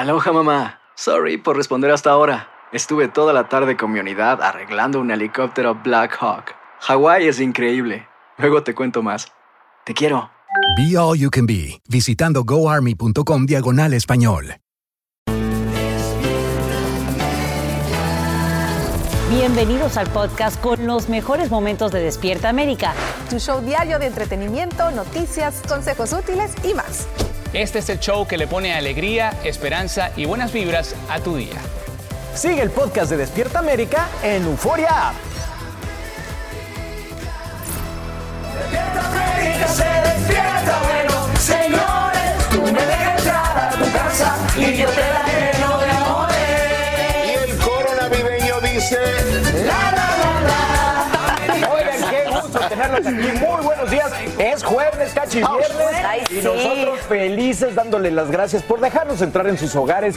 Aloha mamá. Sorry por responder hasta ahora. Estuve toda la tarde con mi unidad arreglando un helicóptero Black Hawk. Hawái es increíble. Luego te cuento más. Te quiero. Be All You Can Be, visitando goarmy.com diagonal español. Bienvenidos al podcast con los mejores momentos de Despierta América. Tu show diario de entretenimiento, noticias, consejos útiles y más. Este es el show que le pone alegría, esperanza y buenas vibras a tu día. Sigue el podcast de Despierta América en Euforia App. Despierta América, se despierta, bueno, señores, tú me dejas entrar a tu casa y yo te la tenerlos aquí. Muy buenos días. Es jueves, cachi viernes. Ay, y nosotros felices dándole las gracias por dejarnos entrar en sus hogares.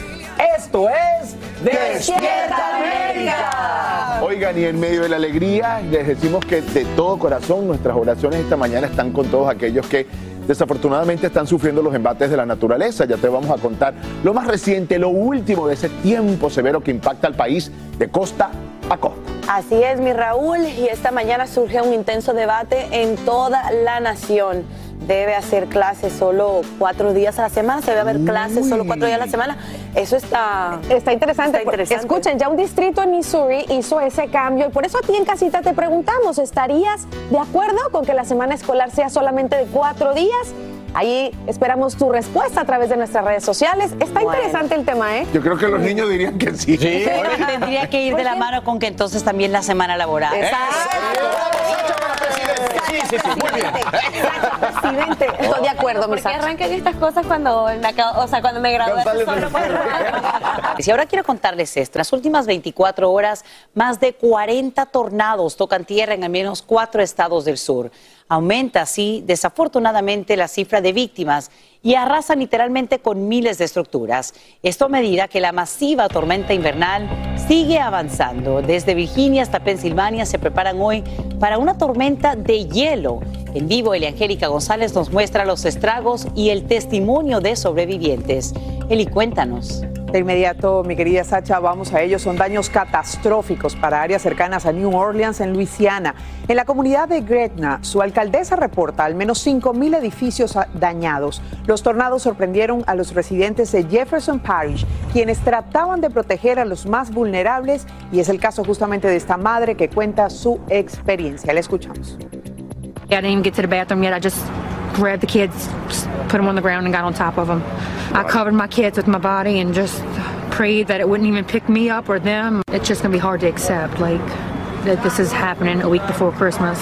Esto es Despierta América. Oigan, y en medio de la alegría, les decimos que de todo corazón nuestras oraciones esta mañana están con todos aquellos que desafortunadamente están sufriendo los embates de la naturaleza. Ya te vamos a contar lo más reciente, lo último de ese tiempo severo que impacta al país de costa costa. Así es, mi Raúl, y esta mañana surge un intenso debate en toda la nación. Debe hacer clases solo cuatro días a la semana, se debe haber clases solo cuatro días a la semana. Eso está, Está interesante. Está interesante. Escuchen, ya un distrito en Missouri hizo ese cambio y por eso a ti en casita te preguntamos, ¿estarías de acuerdo con que la semana escolar sea solamente de cuatro días? Ahí esperamos tu respuesta a través de nuestras redes sociales. Está Bueno. interesante el tema, ¿eh? Yo creo que los niños dirían que sí. Pero tendría que ir de la mano con que entonces también la semana laboral. Sí, sí, sí, muy bien. Exacto, presidente. Estoy de acuerdo, mi ¿Por qué Sacha. arrancan estas cosas cuando me acabo- o sea, cuando me gradué? González Solo por- Y ahora quiero contarles esto. En las últimas 24 horas, más de 40 tornados tocan tierra en al menos cuatro estados del sur. Aumenta así, desafortunadamente, la cifra de víctimas y arrasan literalmente con miles de estructuras. Esto a medida que la masiva tormenta invernal sigue avanzando. Desde Virginia hasta Pensilvania se preparan hoy para una tormenta de hielo. En vivo, Eliangélica González nos muestra los estragos y el testimonio de sobrevivientes. Eli, cuéntanos. De inmediato, mi querida Sacha, vamos a ellos. Son daños catastróficos para áreas cercanas a New Orleans, en Luisiana. En la comunidad de Gretna, su alcaldesa reporta al menos 5.000 edificios dañados. Tornados sorprendieron a los residentes de Jefferson Parish, quienes trataban de proteger a los más vulnerables, y es el caso justamente de esta madre que cuenta su experiencia. La escuchamos. I didn't even get to the bathroom yet. I just grabbed the kids, just put them on the ground, and got on top of them. I covered my kids with my body and just prayed that it wouldn't even pick me up or them. It's just gonna be hard to accept, like that this is happening a week before Christmas.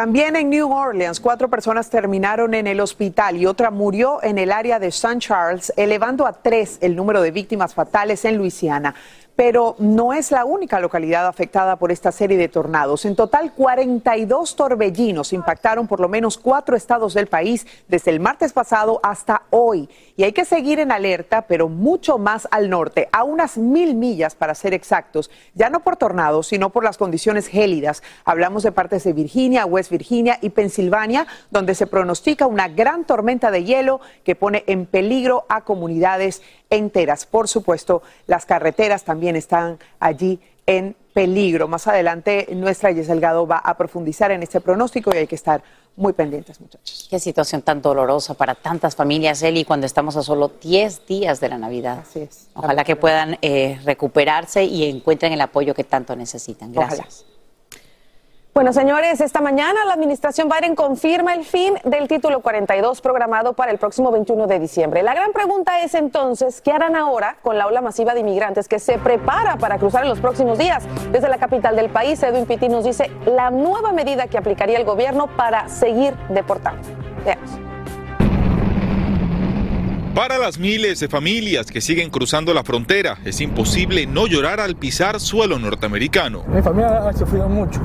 También en New Orleans, cuatro personas terminaron en el hospital y otra murió en el área de St. Charles, elevando a tres el número de víctimas fatales en Luisiana. Pero no es la única localidad afectada por esta serie de tornados. En total, 42 torbellinos impactaron por lo menos cuatro estados del país desde el martes pasado hasta hoy. Y hay que seguir en alerta, pero mucho más al norte, a unas mil millas para ser exactos, ya no por tornados, sino por las condiciones gélidas. Hablamos de partes de Virginia, West Virginia y Pensilvania, donde se pronostica una gran tormenta de hielo que pone en peligro a comunidades enteras. Por supuesto, las carreteras también están allí en peligro. Más adelante nuestra Yes Delgado va a profundizar en este pronóstico y hay que estar muy pendientes, muchachos. Qué situación tan dolorosa para tantas familias, Eli, cuando estamos a solo 10 días de la Navidad. Así es. Ojalá que puedan eh, recuperarse y encuentren el apoyo que tanto necesitan. Gracias. Bueno, señores, esta mañana la administración Biden confirma el fin del título 42 programado para el próximo 21 de diciembre. La gran pregunta es entonces, ¿qué harán ahora con la ola masiva de inmigrantes que se prepara para cruzar en los próximos días? Desde la capital del país, Edwin Pitti nos dice la nueva medida que aplicaría el gobierno para seguir deportando. Veamos. Para las miles de familias que siguen cruzando la frontera, es imposible no llorar al pisar suelo norteamericano. Mi familia ha sufrido mucho.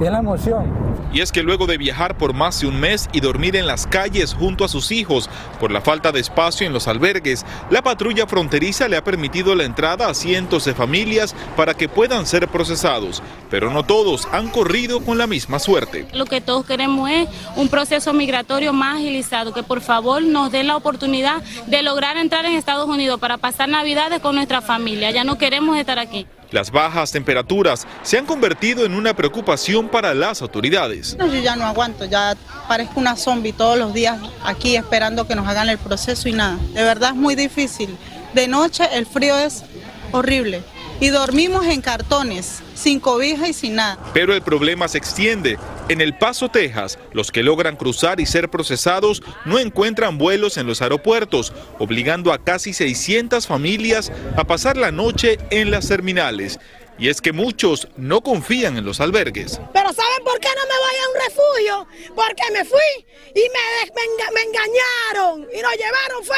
Y es la emoción. Y es que luego de viajar por más de un mes y dormir en las calles junto a sus hijos por la falta de espacio en los albergues, la patrulla fronteriza le ha permitido la entrada a cientos de familias para que puedan ser procesados. Pero no todos han corrido con la misma suerte. Lo que todos queremos es un proceso migratorio más agilizado, que por favor nos den la oportunidad de lograr entrar en Estados Unidos para pasar Navidades con nuestra familia. Ya no queremos estar aquí. Las bajas temperaturas se han convertido en una preocupación para las autoridades. No, yo ya no aguanto, ya parezco una zombie todos los días aquí esperando que nos hagan el proceso y nada. De verdad es muy difícil. De noche el frío es horrible y dormimos en cartones, sin cobija y sin nada. Pero el problema se extiende. En El Paso, Texas, los que logran cruzar y ser procesados no encuentran vuelos en los aeropuertos, obligando a casi 600 familias a pasar la noche en las terminales. Y es que muchos no confían en los albergues. Pero ¿saben por qué no me voy a un refugio? Porque me fui y me, me enga- me engañaron y nos llevaron, fue,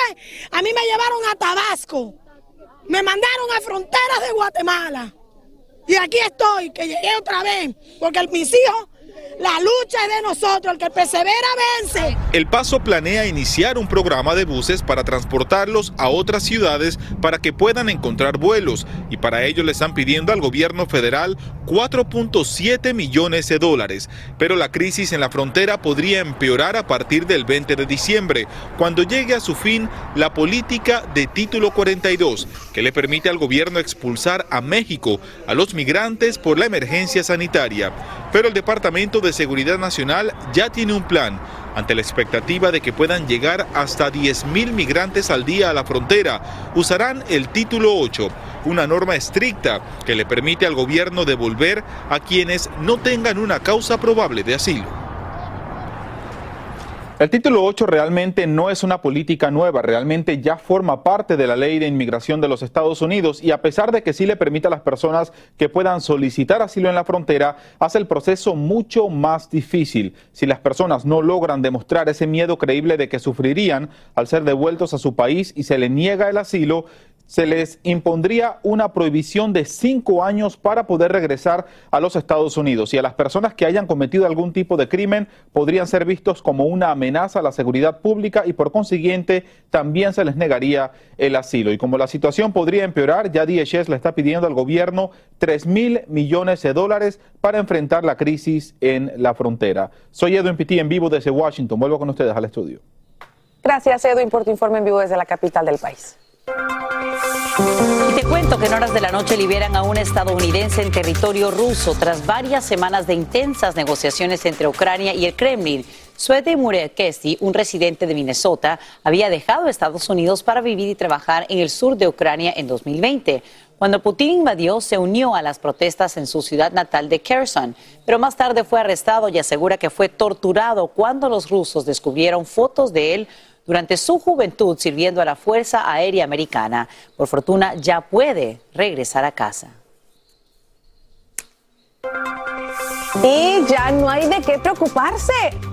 a mí me llevaron a Tabasco, me mandaron a fronteras de Guatemala. Y aquí estoy, que llegué otra vez, porque mis hijos, la lucha es de nosotros, el que persevera vence. El Paso planea iniciar un programa de buses para transportarlos a otras ciudades para que puedan encontrar vuelos y para ello le están pidiendo al gobierno federal 4.7 millones de dólares. Pero la crisis en la frontera podría empeorar a partir del 20 de diciembre, cuando llegue a su fin la política de título 42, que le permite al gobierno expulsar a México a los migrantes por la emergencia sanitaria. Pero el Departamento de Seguridad Nacional ya tiene un plan ante la expectativa de que puedan llegar hasta 10.000 migrantes al día a la frontera, usarán el título 8, una norma estricta que le permite al gobierno devolver a quienes no tengan una causa probable de asilo. El título 8 realmente no es una política nueva, realmente ya forma parte de la ley de inmigración de los Estados Unidos y a pesar de que sí le permite a las personas que puedan solicitar asilo en la frontera, hace el proceso mucho más difícil. Si las personas no logran demostrar ese miedo creíble de que sufrirían al ser devueltos a su país y se le niega el asilo, se les impondría una prohibición de cinco años para poder regresar a los Estados Unidos y a las personas que hayan cometido algún tipo de crimen podrían ser vistos como una amenaza a la seguridad pública y por consiguiente también se les negaría el asilo. Y como la situación podría empeorar, ya DHS le está pidiendo al gobierno 3 mil millones de dólares para enfrentar la crisis en la frontera. Soy Edwin Pitti en vivo desde Washington. Vuelvo con ustedes al estudio. Gracias, Edwin, por tu informe en vivo desde la capital del país. Y te cuento que en horas de la noche liberan a un estadounidense en territorio ruso tras varias semanas de intensas negociaciones entre Ucrania y el Kremlin. Suete Murekesi, un residente de Minnesota, había dejado Estados Unidos para vivir y trabajar en el sur de Ucrania en 2020. Cuando Putin invadió, se unió a las protestas en su ciudad natal de Kherson, pero más tarde fue arrestado y asegura que fue torturado cuando los rusos descubrieron fotos de él durante su juventud sirviendo a la Fuerza Aérea Americana. Por fortuna ya puede regresar a casa. Y ya no hay de qué preocuparse.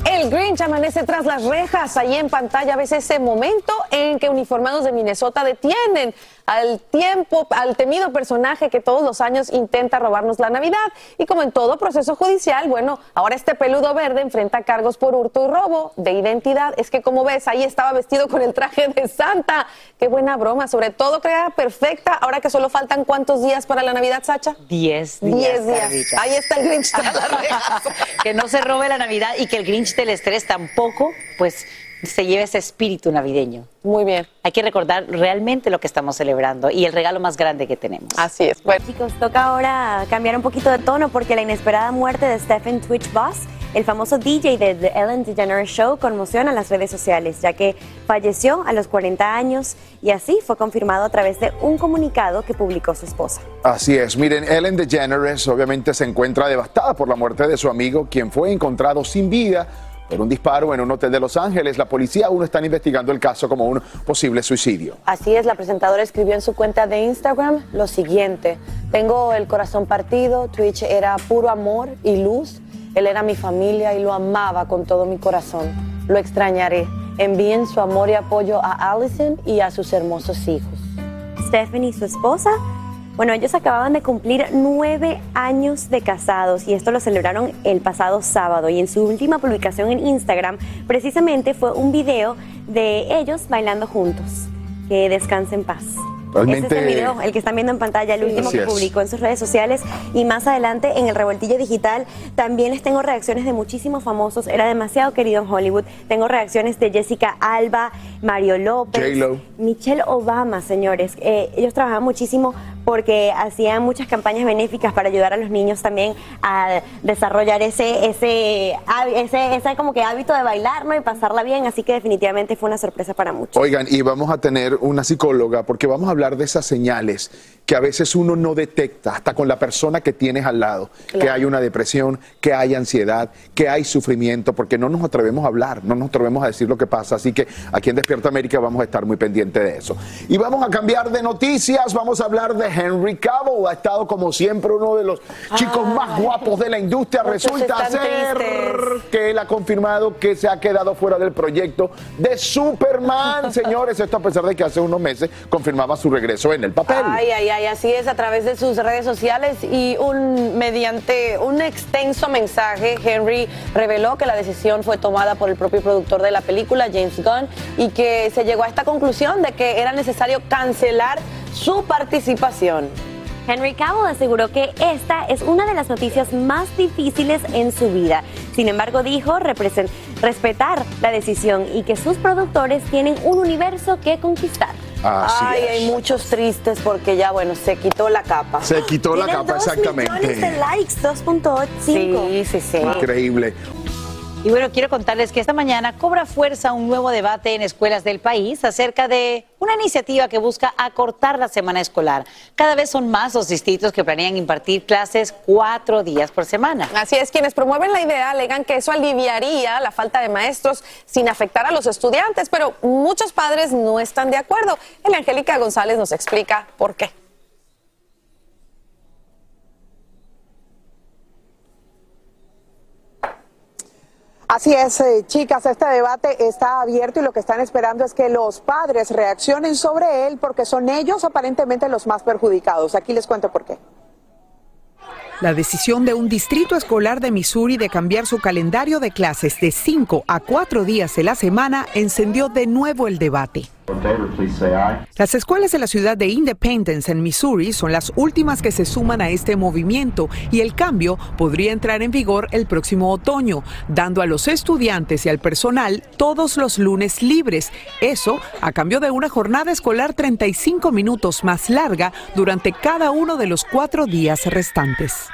El Grinch amanece tras las rejas. Ahí en pantalla ves ese momento en que uniformados de Minnesota detienen al tiempo, al temido personaje que todos los años intenta robarnos la Navidad. Y como en todo proceso judicial, bueno, ahora este peludo verde enfrenta cargos por hurto y robo de identidad. Es que como ves, ahí estaba vestido con el traje de Santa. Qué buena broma, sobre todo crea perfecta. Ahora que solo faltan cuántos días para la Navidad, Sacha? Diez días. Diez días. Ahí está el Grinch que no se robe la Navidad y que el Grinch del estrés tampoco, pues se lleve ese espíritu navideño. Muy bien. Hay que recordar realmente lo que estamos celebrando y el regalo más grande que tenemos. Así es. Bueno, Chicos, toca ahora cambiar un poquito de tono porque la inesperada muerte de Stephen Twitch Boss, el famoso DJ de The Ellen DeGeneres Show, conmociona las redes sociales, ya que falleció a los 40 años y así fue confirmado a través de un comunicado que publicó su esposa. Así es, miren, Ellen DeGeneres obviamente se encuentra devastada por la muerte de su amigo, quien fue encontrado sin vida por un disparo en un hotel de Los Ángeles. La policía aún está investigando el caso como un posible suicidio. Así es, la presentadora escribió en su cuenta de Instagram lo siguiente. Tengo el corazón partido, Twitch era puro amor y luz. Él era mi familia y lo amaba con todo mi corazón. Lo extrañaré. Envíen su amor y apoyo a Allison y a sus hermosos hijos. Stephanie y su esposa, bueno, ellos acababan de cumplir nueve años de casados y esto lo celebraron el pasado sábado y en su última publicación en Instagram precisamente fue un video de ellos bailando juntos. Que descanse en paz. Realmente- Ese es el video, el que están viendo en pantalla, el último Así que publicó en sus redes sociales. Y más adelante en el revoltillo digital también les tengo reacciones de muchísimos famosos. Era demasiado querido en Hollywood. Tengo reacciones de Jessica Alba, Mario López. Michelle Obama, señores. Eh, ellos trabajaban muchísimo porque hacían muchas campañas benéficas para ayudar a los niños también a desarrollar ese, ese, ese, ese como que hábito de bailar ¿no? y pasarla bien. Así que definitivamente fue una sorpresa para muchos. Oigan, y vamos a tener una psicóloga porque vamos a hablar de esas señales que a veces uno no detecta, hasta con la persona que tienes al lado, que hay una depresión, que hay ansiedad, que hay sufrimiento, porque no nos atrevemos a hablar, no nos atrevemos a decir lo que pasa. Así que aquí en Despierta América vamos a estar muy pendientes de eso. Y vamos a cambiar de noticias, vamos a hablar de Henry Cavill. Ha estado como siempre uno de los chicos más guapos de la industria. Resulta ser tristes. que él ha confirmado que se ha quedado fuera del proyecto de Superman, señores. Esto a pesar de que hace unos meses confirmaba su regreso en el papel. Ay, ay, ay, así es a través de sus redes sociales y mediante un extenso mensaje, Henry reveló que la decisión fue tomada por el propio productor de la película, James Gunn, y que se llegó a esta conclusión de que era necesario cancelar su participación. Henry Cavill aseguró que esta es una de las noticias más difíciles en su vida. Sin embargo, dijo respetar la decisión y que sus productores tienen un universo que conquistar. Así ay, es. hay muchos tristes porque ya, bueno, se quitó la capa. Se quitó la capa, dos millones de exactamente. likes, 2.5. Sí, sí, sí. Increíble. Y bueno, quiero contarles que esta mañana cobra fuerza un nuevo debate en escuelas del país acerca de una iniciativa que busca acortar la semana escolar. Cada vez son más los distritos que planean impartir clases cuatro días por semana. Así es, quienes promueven la idea alegan que eso aliviaría la falta de maestros sin afectar a los estudiantes, pero muchos padres no están de acuerdo. El Angélica González nos explica por qué. Así es, eh, chicas, este debate está abierto y lo que están esperando es que los padres reaccionen sobre él porque son ellos aparentemente los más perjudicados. Aquí les cuento por qué. La decisión de un distrito escolar de Missouri de cambiar su calendario de clases de cinco a cuatro días de la semana encendió de nuevo el debate. Las escuelas de la ciudad de Independence en Missouri son las últimas que se suman a este movimiento y el cambio podría entrar en vigor el próximo otoño, dando a los estudiantes y al personal todos los lunes libres. Eso a cambio de una jornada escolar 35 minutos más larga durante cada uno de los cuatro días restantes.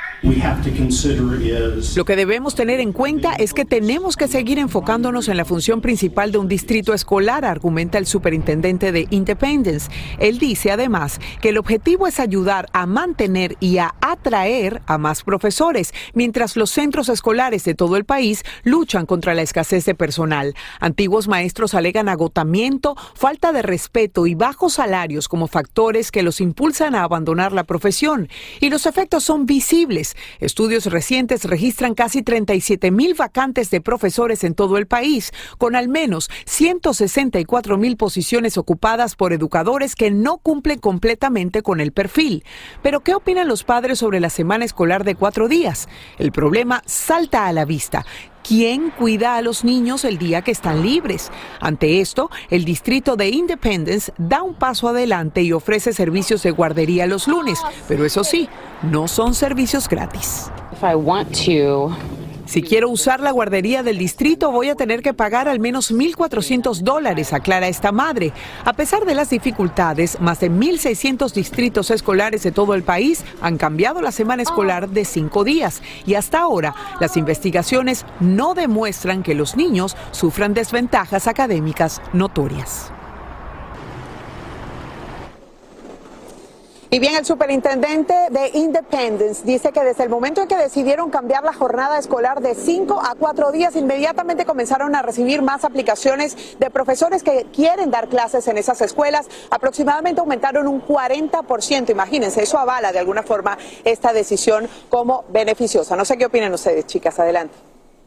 Lo que debemos tener en cuenta es que tenemos que seguir enfocándonos en la función principal de un distrito escolar, argumenta el superintendente de Independence. Él dice además que el objetivo es ayudar a mantener y a atraer a más profesores, mientras los centros escolares de todo el país luchan contra la escasez de personal. Antiguos maestros alegan agotamiento, falta de respeto y bajos salarios como factores que los impulsan a abandonar la profesión. Y los efectos son visibles. Estudios recientes registran casi 37 mil vacantes de profesores en todo el país, con al menos 164 mil posiciones ocupadas por educadores que no cumplen completamente con el perfil. Pero, ¿qué opinan los padres sobre la semana escolar de cuatro días? El problema salta a la vista. ¿Quién cuida a los niños el día que están libres? Ante esto, el distrito de Independence da un paso adelante y ofrece servicios de guardería los lunes, pero eso sí, no son servicios gratis. Si quiero usar la guardería del distrito, voy a tener que pagar al menos 1.400 dólares, aclara esta madre. A pesar de las dificultades, más de 1.600 distritos escolares de todo el país han cambiado la semana escolar de cinco días y hasta ahora las investigaciones no demuestran que los niños sufran desventajas académicas notorias. Y bien, el superintendente de Independence dice que desde el momento en que decidieron cambiar la jornada escolar de cinco a cuatro días, inmediatamente comenzaron a recibir más aplicaciones de profesores que quieren dar clases en esas escuelas. Aproximadamente aumentaron un 40%. Imagínense, eso avala de alguna forma esta decisión como beneficiosa. No sé qué opinan ustedes, chicas. Adelante.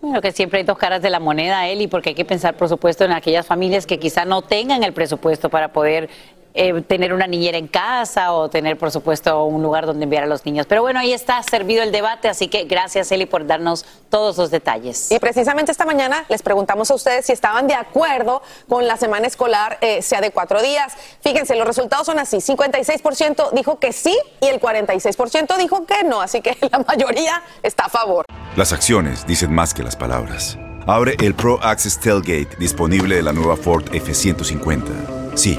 Bueno, que siempre hay dos caras de la moneda, Eli, porque hay que pensar, por supuesto, en aquellas familias que quizá no tengan el presupuesto para poder eh, tener una niñera en casa o tener, por supuesto, un lugar donde enviar a los niños. Pero bueno, ahí está servido el debate, así que gracias, Eli, por darnos todos los detalles. Y precisamente esta mañana les preguntamos a ustedes si estaban de acuerdo con la semana escolar, eh, sea de cuatro días. Fíjense, los resultados son así. 56% dijo que sí y el 46% dijo que no. Así que la mayoría está a favor. Las acciones dicen más que las palabras. Abre el Pro Access Tailgate disponible de la nueva Ford F-150. Sí,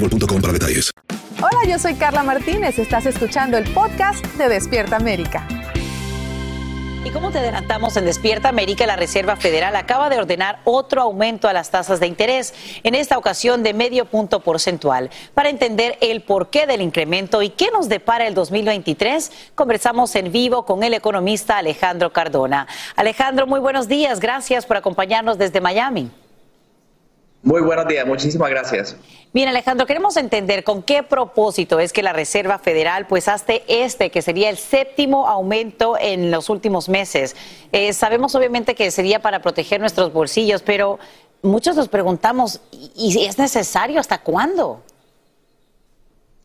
boostmobile.com para detalles. Hola, yo soy Carla Martínez. Estás escuchando el podcast de Despierta América. Y como te adelantamos en Despierta América, la Reserva Federal acaba de ordenar otro aumento a las tasas de interés, en esta ocasión de medio punto porcentual. Para entender el porqué del incremento y qué nos depara el 2023, conversamos en vivo con el economista Alejandro Cardona. Alejandro, muy buenos días. Gracias por acompañarnos desde Miami. Muy buenos días, muchísimas gracias. Bien, Alejandro, queremos entender con qué propósito es que la Reserva Federal pues hace este, que sería el séptimo aumento en los últimos meses. Eh, sabemos obviamente que sería para proteger nuestros bolsillos, pero muchos nos preguntamos, ¿y es necesario hasta cuándo?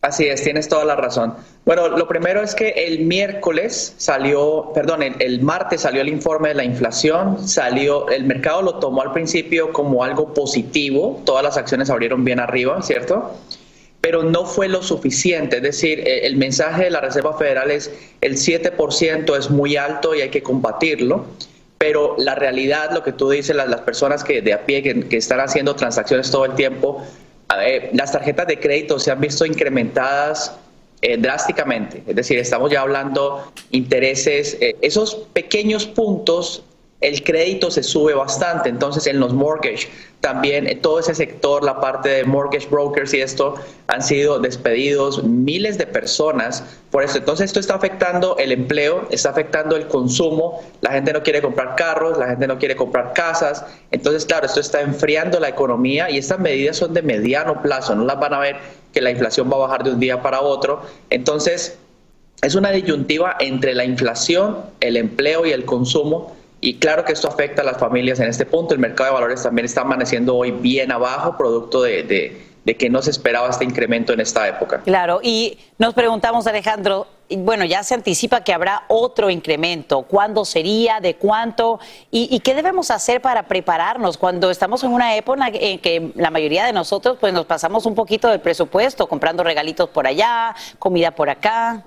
Así es, tienes toda la razón. Bueno, lo primero es que el miércoles salió, perdón, el, martes salió el informe de la inflación, salió, el mercado lo tomó al principio como algo positivo, todas las acciones abrieron bien arriba, ¿cierto? Pero no fue lo suficiente, es decir, e, el mensaje de la Reserva Federal es el 7% es muy alto y hay que combatirlo pero la realidad, lo que tú dices, las, las personas que de a pie que, que, están haciendo transacciones todo el tiempo, las tarjetas de crédito se han visto incrementadas eh, drásticamente. Es decir, estamos ya hablando intereses, eh, esos pequeños puntos el crédito se sube bastante. Entonces, en los mortgage, también eh, todo ese sector, la parte de mortgage brokers y esto, han sido despedidos miles de personas por eso. Entonces, esto está afectando el empleo, está afectando el consumo. La gente no quiere comprar carros, la gente no quiere comprar casas. Entonces, claro, esto está enfriando la economía y estas medidas son de mediano plazo. No las van a ver que la inflación va a bajar de un día para otro. Entonces, es una disyuntiva entre la inflación, el empleo y el consumo y claro que esto afecta a las familias en este punto. El mercado de valores también está amaneciendo hoy bien abajo, producto de, que no se esperaba este incremento en esta época. Claro, y nos preguntamos, Alejandro, bueno, ya se anticipa que habrá otro incremento. ¿Cuándo sería? ¿De cuánto? ¿Y, qué debemos hacer para prepararnos cuando estamos en una época en que la mayoría de nosotros pues nos pasamos un poquito del presupuesto, comprando regalitos por allá, comida por acá?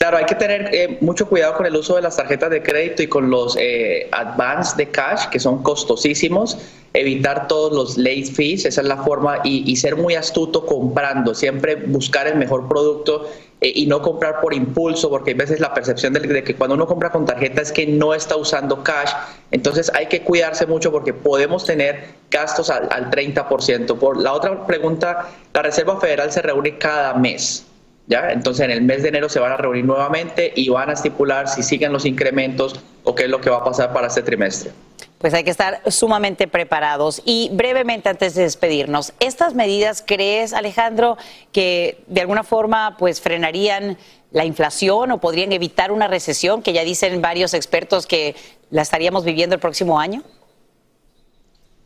Claro, hay que tener eh, mucho cuidado con el uso de las tarjetas de crédito y con los eh, advance de cash, que son costosísimos. Evitar todos los late fees, esa es la forma, y, ser muy astuto comprando, siempre buscar el mejor producto eh, y no comprar por impulso, porque a veces la percepción de, que cuando uno compra con tarjeta es que no está usando cash. Entonces hay que cuidarse mucho porque podemos tener gastos al, al 30%. Por la otra pregunta, la Reserva Federal se reúne cada mes. Entonces en el mes de enero se van a reunir nuevamente y van a estipular si siguen los incrementos o qué es lo que va a pasar para este trimestre. Pues hay que estar sumamente preparados. Y brevemente antes de despedirnos, ¿estas medidas crees, Alejandro, que de alguna forma pues frenarían la inflación o podrían evitar una recesión que ya dicen varios expertos que la estaríamos viviendo el próximo año?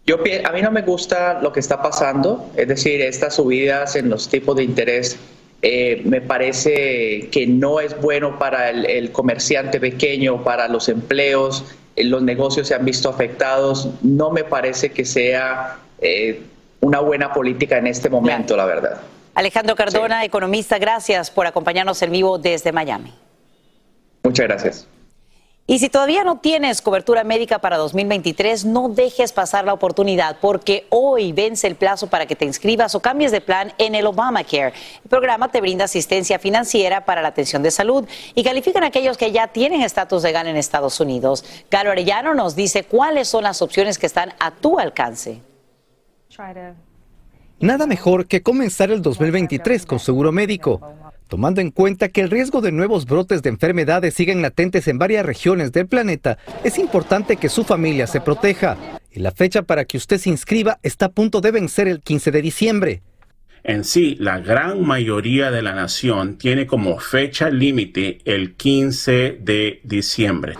Yo, a mí no me gusta lo que está pasando, es decir, estas subidas en los tipos de interés eh, me parece que no es bueno para el, comerciante pequeño, para los empleos, eh, los negocios se han visto afectados. No me parece que sea eh, una buena política en este momento, la verdad. Alejandro Cardona, economista, gracias por acompañarnos en vivo desde Miami. Muchas gracias. Y si todavía no tienes cobertura médica para 2023, no dejes pasar la oportunidad porque hoy vence el plazo para que te inscribas o cambies de plan en el Obamacare. El programa te brinda asistencia financiera para la atención de salud y califican a aquellos que ya tienen estatus legal en Estados Unidos. Galo Arellano nos dice cuáles son las opciones que están a tu alcance. Nada mejor que comenzar el 2023 con seguro médico tomando en cuenta que el riesgo de nuevos brotes de enfermedades siguen latentes en varias regiones del planeta, es importante que su familia se proteja. Y la fecha para que usted se inscriba está a punto de vencer el 15 de diciembre. En sí, la gran mayoría de la nación tiene como fecha límite el 15 de diciembre.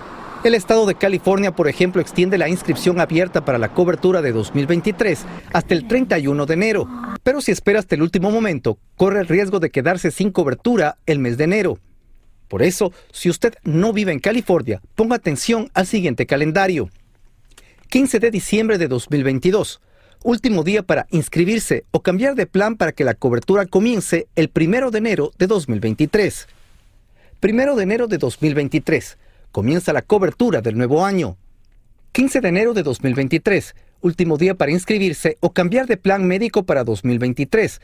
El estado de California, por ejemplo, extiende la inscripción abierta para la cobertura de 2023 hasta el 31 de enero. Pero si espera hasta el último momento, corre el riesgo de quedarse sin cobertura el mes de enero. Por eso, si usted no vive en California, ponga atención al siguiente calendario. 15 de diciembre de 2022. Último día para inscribirse o cambiar de plan para que la cobertura comience el 1 de enero de 2023. 1 de enero de 2023 comienza la cobertura del nuevo año. 15 de enero de 2023, último día para inscribirse o cambiar de plan médico para 2023.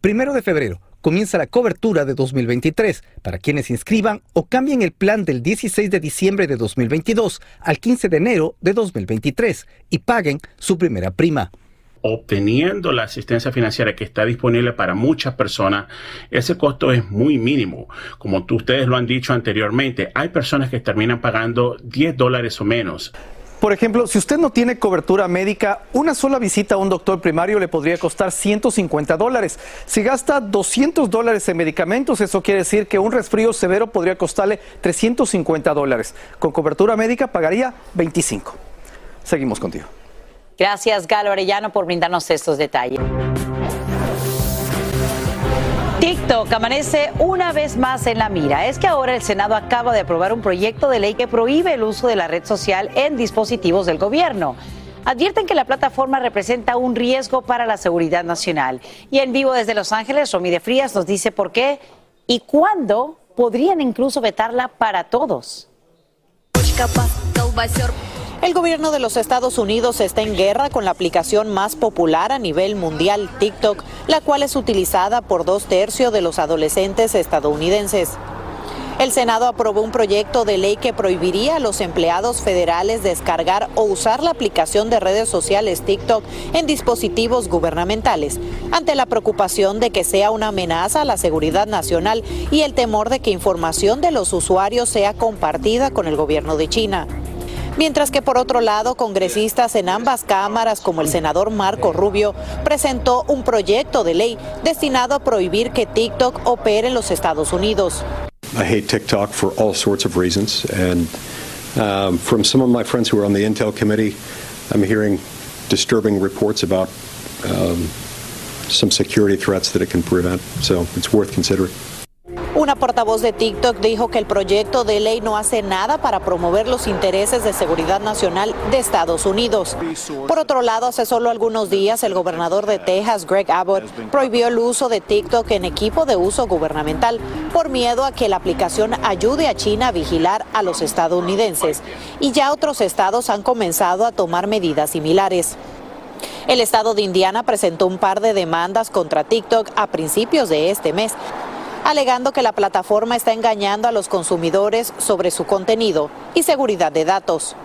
Primero de febrero, comienza la cobertura de 2023 para quienes inscriban o cambien el plan del 16 de diciembre de 2022 al 15 de enero de 2023 y paguen su primera prima obteniendo la asistencia financiera que está disponible para muchas personas, ese costo es muy mínimo. Como tú, ustedes lo han dicho anteriormente, hay personas que terminan pagando 10 dólares o menos. Por ejemplo, si usted no tiene cobertura médica, una sola visita a un doctor primario le podría costar 150 dólares. Si gasta 200 dólares en medicamentos, eso quiere decir que un resfrío severo podría costarle 350 dólares. Con cobertura médica pagaría 25. Seguimos contigo. Gracias, Galo Arellano, por brindarnos estos detalles. TikTok amanece una vez más en la mira. Es que ahora el Senado acaba de aprobar un proyecto de ley que prohíbe el uso de la red social en dispositivos del gobierno. Advierten que la plataforma representa un riesgo para la seguridad nacional. Y en vivo desde Los Ángeles, Romy de Frías nos dice por qué y cuándo podrían incluso vetarla para todos. El gobierno de los Estados Unidos está en guerra con la aplicación más popular a nivel mundial, TikTok, la cual es utilizada por dos tercios de los adolescentes estadounidenses. El Senado aprobó un proyecto de ley que prohibiría a los empleados federales descargar o usar la aplicación de redes sociales TikTok en dispositivos gubernamentales, ante la preocupación de que sea una amenaza a la seguridad nacional y el temor de que información de los usuarios sea compartida con el gobierno de China. Mientras que por otro lado, congresistas en ambas cámaras, como el senador Marco Rubio, presentó un proyecto de ley destinado a prohibir que TikTok opere en los Estados Unidos. I hate TikTok for all sorts of reasons, and um, from some of my friends who are on the Intel committee, I'm hearing disturbing reports about um, some security threats that it can prevent. So it's worth considering. Una portavoz de TikTok dijo que el proyecto de ley no hace nada para promover los intereses de seguridad nacional de Estados Unidos. Por otro lado, hace solo algunos días el gobernador de Texas, Greg Abbott, prohibió el uso de TikTok en equipo de uso gubernamental por miedo a que la aplicación ayude a China a vigilar a los estadounidenses. Y ya otros estados han comenzado a tomar medidas similares. El estado de Indiana presentó un par de demandas contra TikTok a principios de este mes, alegando que la plataforma está engañando a los consumidores sobre su contenido y seguridad de datos.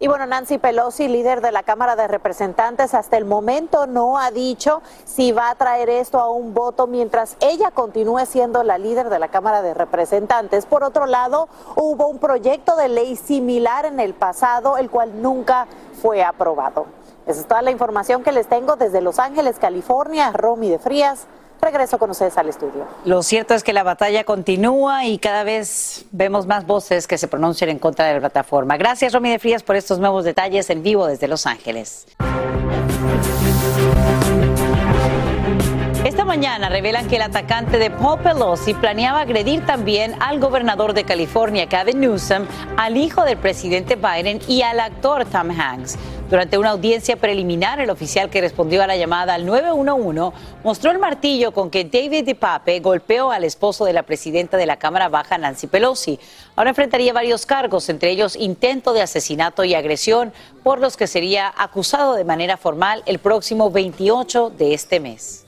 Y bueno, Nancy Pelosi, líder de la Cámara de Representantes, hasta el momento no ha dicho si va a traer esto a un voto mientras ella continúe siendo la líder de la Cámara de Representantes. Por otro lado, hubo un proyecto de ley similar en el pasado, el cual nunca fue aprobado. Esa es toda la información que les tengo desde Los Ángeles, California. Romy de Frías. Regreso con ustedes al estudio. Lo cierto es que la batalla continúa y cada vez vemos más voces que se pronuncian en contra de la plataforma. Gracias, Romy de Frías, por estos nuevos detalles en vivo desde Los Ángeles. Esta mañana revelan que el atacante de Paul Pelosi planeaba agredir también al gobernador de California, Gavin Newsom, al hijo del presidente Biden y al actor Tom Hanks. Durante una audiencia preliminar, el oficial que respondió a la llamada al 911 mostró el martillo con que David DePape golpeó al esposo de la presidenta de la Cámara Baja, Nancy Pelosi. Ahora enfrentaría varios cargos, entre ellos intento de asesinato y agresión, por los que sería acusado de manera formal el próximo 28 de este mes.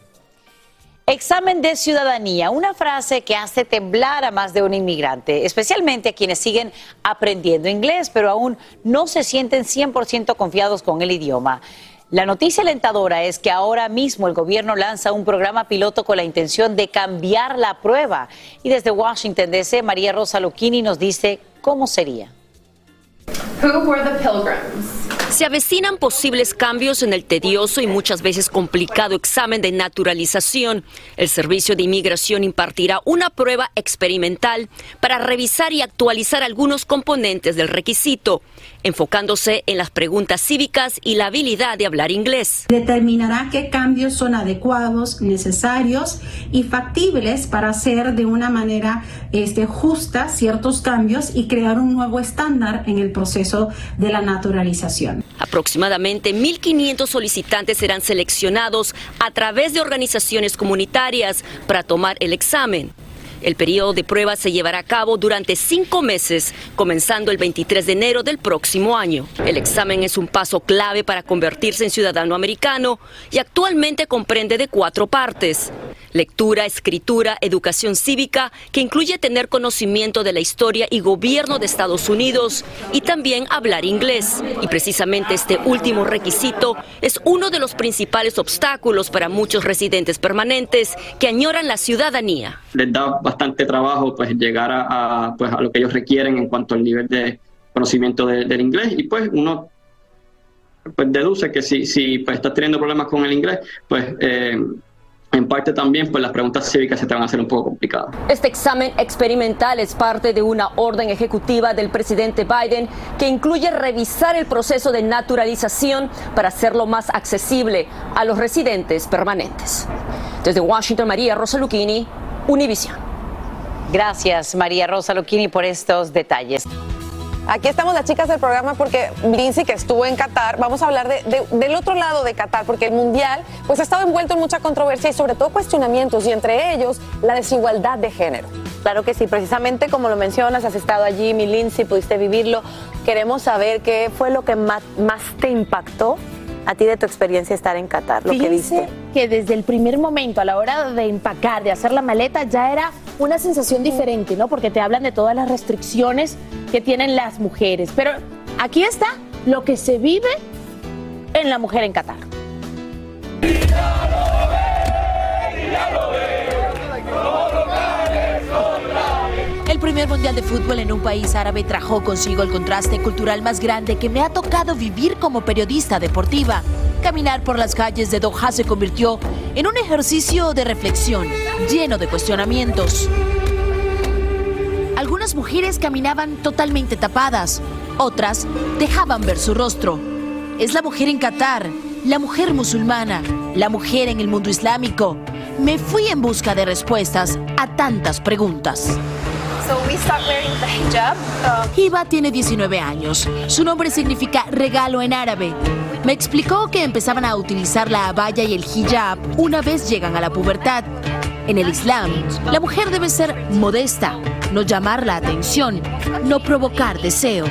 Examen de ciudadanía, una frase que hace temblar a más de un inmigrante, especialmente a quienes siguen aprendiendo inglés, pero aún no se sienten 100% confiados con el idioma. La noticia alentadora es que ahora mismo el gobierno lanza un programa piloto con la intención de cambiar la prueba. Y desde Washington DC, María Rosa Lucchini nos dice cómo sería. Who were the pilgrims? Se avecinan posibles cambios en el tedioso y muchas veces complicado examen de naturalización. El Servicio de Inmigración impartirá una prueba experimental para revisar y actualizar algunos componentes del requisito, enfocándose en las preguntas cívicas y la habilidad de hablar inglés. Determinará qué cambios son adecuados, necesarios y factibles para hacer de una manera este, justa ciertos cambios y crear un nuevo estándar en el proceso de la naturalización. Aproximadamente 1.500 solicitantes serán seleccionados a través de organizaciones comunitarias para tomar el examen. El periodo de prueba se llevará a cabo durante cinco meses, comenzando el 23 de enero del próximo año. El examen es un paso clave para convertirse en ciudadano americano y actualmente comprende de cuatro partes. Lectura, escritura, educación cívica, que incluye tener conocimiento de la historia y gobierno de Estados Unidos y también hablar inglés. Y precisamente este último requisito es uno de los principales obstáculos para muchos residentes permanentes que añoran la ciudadanía. Les da bastante trabajo pues llegar a, pues, a lo que ellos requieren en cuanto al nivel de conocimiento del inglés y pues uno pues deduce que si, si pues, estás teniendo problemas con el inglés, pues eh, en parte también, pues las preguntas cívicas se te van a hacer un poco complicadas. Este examen experimental es parte de una orden ejecutiva del presidente Biden que incluye revisar el proceso de naturalización para hacerlo más accesible a los residentes permanentes. Desde Washington, María Rosa Lucchini, Univision. Gracias, María Rosa Lucchini, por estos detalles. Aquí estamos las chicas del programa porque Lindsay, que estuvo en Qatar, vamos a hablar del otro lado de Qatar, porque el Mundial pues ha estado envuelto en mucha controversia y sobre todo cuestionamientos, y entre ellos la desigualdad de género. Claro que sí, precisamente como lo mencionas, has estado allí, mi Lindsay, pudiste vivirlo. Queremos saber qué fue lo que más, más te impactó a ti de tu experiencia estar en Qatar, lo que viste? que desde el primer momento, a la hora de empacar, de hacer la maleta, ya era una sensación diferente, ¿no? Porque te hablan de todas las restricciones que tienen las mujeres. Pero aquí está lo que se vive en la mujer en Qatar. Primer mundial de fútbol en un país árabe trajo consigo el contraste cultural más grande que me ha tocado vivir como periodista deportiva. Caminar por las calles de Doha se convirtió en un ejercicio de reflexión, lleno de cuestionamientos. Algunas mujeres caminaban totalmente tapadas, otras dejaban ver su rostro. Es la mujer en Qatar, la mujer musulmana, la mujer en el mundo islámico. Me fui en busca de respuestas a tantas preguntas. Hiba tiene 19 años. Su nombre significa regalo en árabe. Me explicó que empezaban a utilizar la abaya y el hijab una vez llegan a la pubertad. En el Islam, la mujer debe ser modesta, no llamar la atención, no provocar deseo.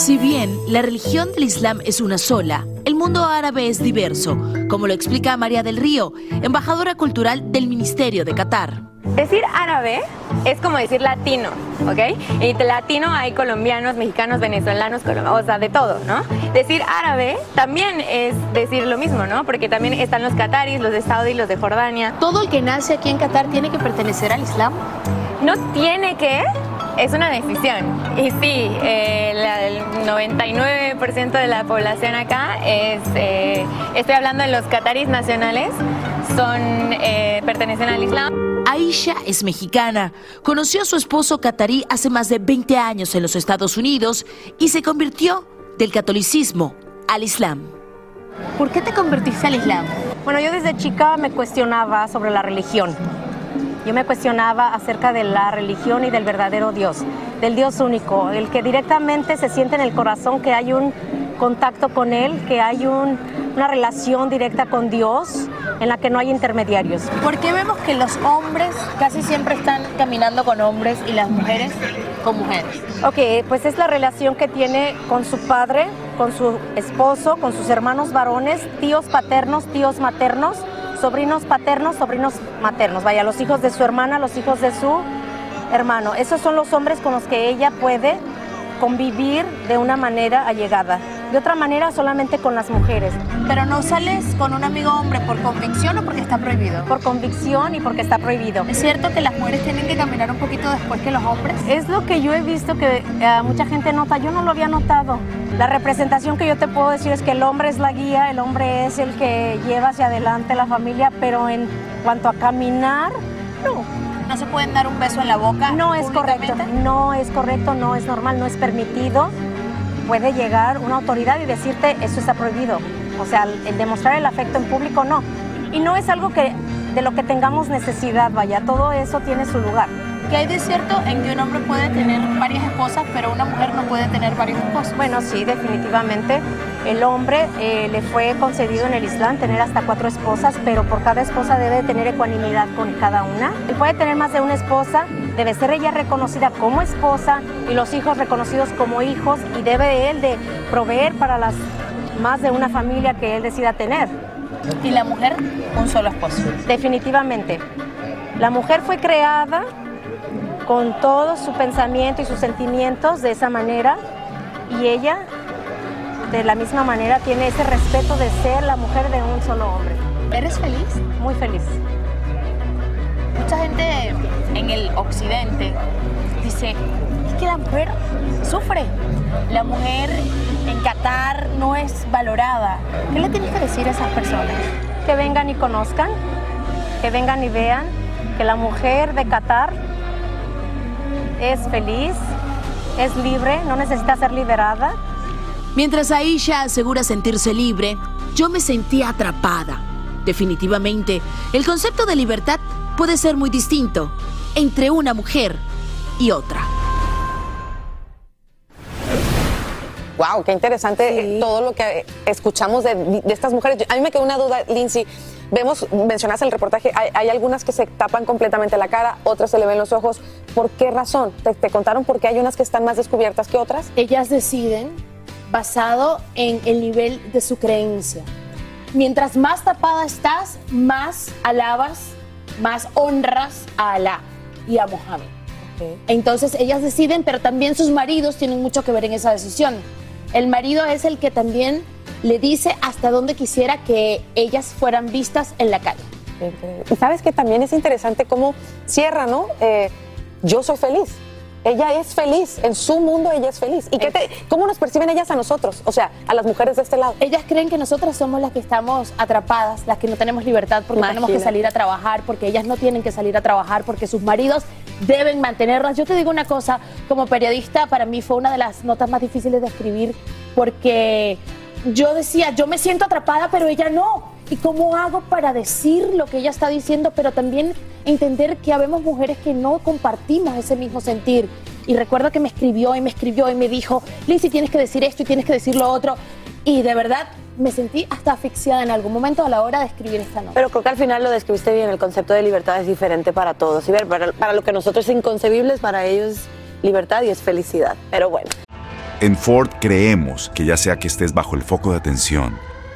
Si bien la religión del Islam es una sola, el mundo árabe es diverso, como lo explica María del Río, embajadora cultural del Ministerio de Qatar. Decir árabe es como decir latino, ¿ok? Y de latino hay colombianos, mexicanos, venezolanos, o sea, de todo, ¿no? Decir árabe también es decir lo mismo, ¿no? Porque también están los cataris, los de Saudi, los de Jordania. ¿Todo el que nace aquí en Qatar tiene que pertenecer al Islam? No tiene que, es una decisión. Y sí, eh, la- el 99% de la población acá es, eh, estoy hablando de los cataris nacionales, son, eh, pertenecen al Islam. Aisha es mexicana. Conoció a su esposo catarí hace más de 20 años en los Estados Unidos y se convirtió del catolicismo al Islam. ¿Por qué te convertiste al Islam? Bueno, yo desde chica me cuestionaba sobre la religión. Yo me cuestionaba acerca de la religión y del verdadero Dios, del Dios único, el que directamente se siente en el corazón que hay un contacto con Él, que hay un- una relación directa con Dios en la que no hay intermediarios. ¿Por qué vemos que los hombres casi siempre están caminando con hombres y las mujeres con mujeres? Ok, pues es la relación que tiene con su padre, con su esposo, con sus hermanos varones, tíos paternos, tíos maternos, sobrinos paternos, sobrinos maternos. Vaya, los hijos de su hermana, los hijos de su hermano. Esos son los hombres con los que ella puede convivir de una manera allegada. De otra manera, solamente con las mujeres. Pero no sales con un amigo hombre por convicción o porque está prohibido. Por convicción y porque está prohibido. ¿Es cierto que las mujeres tienen que caminar un poquito después que los hombres? Es lo que yo he visto que eh, mucha gente nota. Yo no lo había notado. La representación que yo te puedo decir es que el hombre es la guía, el hombre es el que lleva hacia adelante la familia, pero en cuanto a caminar, no. ¿No se pueden dar un beso en la boca? No es correcto, no es correcto, no es normal, no es permitido. Puede llegar una autoridad y decirte eso está prohibido. O sea, el demostrar el afecto en público no. Y no es algo que de lo que tengamos necesidad, vaya, todo eso tiene su lugar. ¿Qué hay de cierto en que un hombre puede tener varias esposas, pero una mujer no puede tener varios esposos? Bueno, sí, definitivamente. El hombre eh, le fue concedido en el Islam tener hasta cuatro esposas, pero por cada esposa debe tener ecuanimidad con cada una. Él puede tener más de una esposa, debe ser ella reconocida como esposa y los hijos reconocidos como hijos y debe él de proveer para las más de una familia que él decida tener. ¿Y la mujer? Un solo esposo. Definitivamente. La mujer fue creada con todo su pensamiento y sus sentimientos de esa manera y ella de la misma manera tiene ese respeto de ser la mujer de un solo hombre. ¿Eres feliz? Muy feliz. Mucha gente en el occidente dice, es que la mujer sufre. La mujer en Qatar no es valorada. ¿Qué le tienes que decir a esas personas? Que vengan y conozcan, que vengan y vean que la mujer de Qatar es feliz, es libre, no necesita ser liberada. Mientras Aisha asegura sentirse libre, yo me sentía atrapada. Definitivamente, el concepto de libertad puede ser muy distinto entre una mujer y otra. Wow, qué interesante eh, todo lo que escuchamos de, de estas mujeres. A mí me quedó una duda, Lindsay. Vemos, mencionaste en el reportaje, hay, hay algunas que se tapan completamente la cara, otras se le ven los ojos. ¿Por qué razón? ¿Te, te contaron por qué hay unas que están más descubiertas que otras? Ellas deciden basado en el nivel de su creencia. Mientras más tapada estás, más alabas, más honras a Alá y a Mohammed. Entonces ellas deciden, pero también sus maridos tienen mucho que ver en esa decisión. El marido es el que también le dice hasta dónde quisiera que ellas fueran vistas en la calle. Y sabes que también es interesante cómo cierra, ¿no? Eh, yo soy feliz. Ella es feliz, en su mundo ella es feliz. ¿Y qué te- cómo nos perciben ellas a nosotros? O sea, a las mujeres de este lado. Ellas creen que nosotras somos las que estamos atrapadas, las que no tenemos libertad porque tenemos que salir a trabajar, porque ellas no tienen que salir a trabajar, porque sus maridos deben mantenerlas. Yo te digo una cosa, como periodista, para mí fue una de las notas más difíciles de escribir porque yo decía, yo me siento atrapada, pero ella no. ¿Y cómo hago para decir lo que ella está diciendo, pero también entender que habemos mujeres que no compartimos ese mismo sentir? Y recuerdo que me escribió y me escribió y me dijo, Lizzie, tienes que decir esto y tienes que decir lo otro. Y de verdad me sentí hasta asfixiada en algún momento a la hora de escribir esta nota. Pero creo que al final lo describiste bien, el concepto de libertad es diferente para todos. Y ver, para, para lo que nosotros es inconcebible, para ellos es libertad y es felicidad. Pero bueno. En Ford creemos que ya sea que estés bajo el foco de atención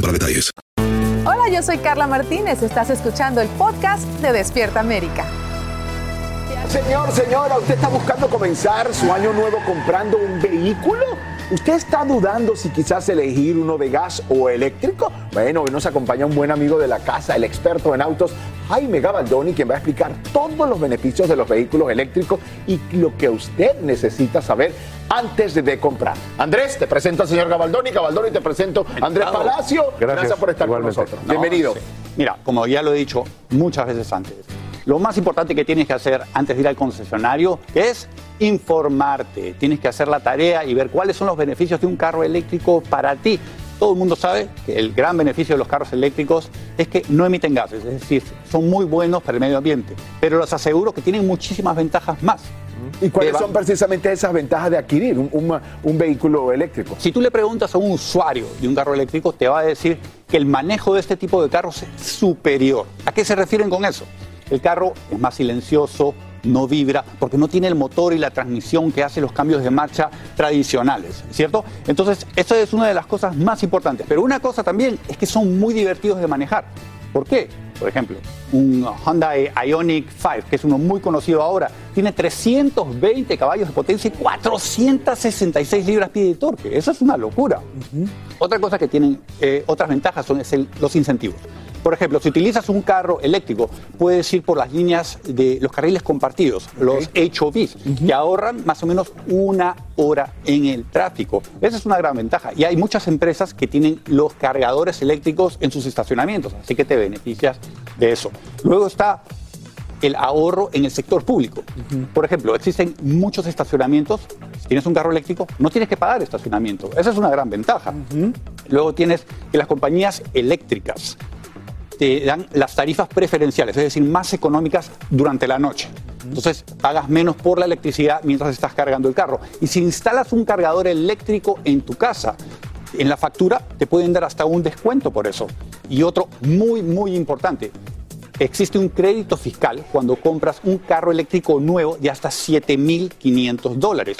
para detalles. Hola, yo soy Carla Martínez. Estás escuchando el podcast de Despierta América. Señor, señora, ¿usted está buscando comenzar su año nuevo comprando un vehículo? ¿Usted está dudando si quizás elegir uno de gas o eléctrico? Bueno, hoy nos acompaña un buen amigo de la casa, el experto en autos, Jaime Gabaldoni, quien va a explicar todos los beneficios de los vehículos eléctricos y lo que usted necesita saber antes de comprar. Andrés, te presento al señor Gabaldoni. Gabaldoni, te presento a Andrés Palacio. Gracias, por estar con nosotros. Bienvenido. Mira, como ya lo he dicho muchas veces antes, lo más importante que tienes que hacer antes de ir al concesionario es informarte. Tienes que hacer la tarea y ver cuáles son los beneficios de un carro eléctrico para ti. Todo el mundo sabe que el gran beneficio de los carros eléctricos es que no emiten gases, es decir, son muy buenos para el medio ambiente. Pero los aseguro que tienen muchísimas ventajas más. ¿Y cuáles son precisamente esas ventajas de adquirir un, un- un vehículo eléctrico? Si tú le preguntas a un usuario de un carro eléctrico, te va a decir que el manejo de este tipo de carros es superior. ¿A qué se refieren con eso? El carro es más silencioso, no vibra, porque no tiene el motor y la transmisión que hace los cambios de marcha tradicionales, ¿cierto? Entonces, eso es una de las cosas más importantes. Pero una cosa también es que son muy divertidos de manejar. ¿Por qué? Por ejemplo, un Honda Ionic 5, que es uno muy conocido ahora, tiene 320 caballos de potencia y 466 libras-pie de torque. Eso es una locura. Otra cosa que tienen, eh, otras ventajas son es el- los incentivos. Por ejemplo, si utilizas un carro eléctrico, puedes ir por las líneas de los carriles compartidos, los HOVs, que ahorran más o menos una hora en el tráfico. Esa es una gran ventaja. Y hay muchas empresas que tienen los cargadores eléctricos en sus estacionamientos, así que te beneficias de eso. Luego está el ahorro en el sector público. Por ejemplo, existen muchos estacionamientos. Si tienes un carro eléctrico, no tienes que pagar estacionamiento. Esa es una gran ventaja. Luego tienes que las compañías eléctricas te dan las tarifas preferenciales, es decir, más económicas durante la noche. Entonces, pagas menos por la electricidad mientras estás cargando el carro. Y si instalas un cargador eléctrico en tu casa, en la factura te pueden dar hasta un descuento por eso. Y otro muy, muy importante, existe un crédito fiscal cuando compras un carro eléctrico nuevo de hasta 7.500 dólares.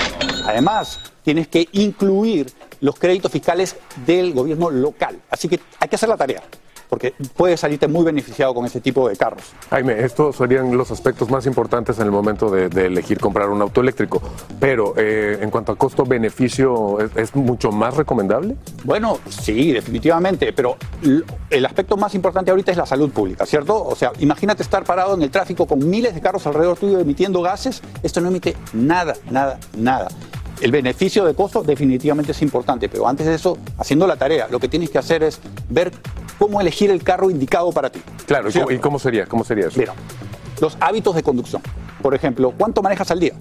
Además, tienes que incluir los créditos fiscales del gobierno local. Así que hay que hacer la tarea, porque puedes salirte muy beneficiado con ese tipo de carros. Jaime, estos serían los aspectos más importantes en el momento de, de elegir comprar un auto eléctrico. Pero eh, en cuanto a costo-beneficio, ¿es, es mucho más recomendable? Bueno, sí, definitivamente, pero el aspecto más importante ahorita es la salud pública, ¿cierto? O sea, imagínate estar parado en el tráfico con miles de carros alrededor tuyo emitiendo gases, esto no emite nada, nada, nada. El beneficio de costo definitivamente es importante, pero antes de eso, haciendo la tarea, lo que tienes que hacer es ver cómo elegir el carro indicado para ti. Claro, ¿y cómo, y cómo sería? ¿Cómo sería eso? Mira, los hábitos de conducción. Por ejemplo, ¿cuánto manejas al día?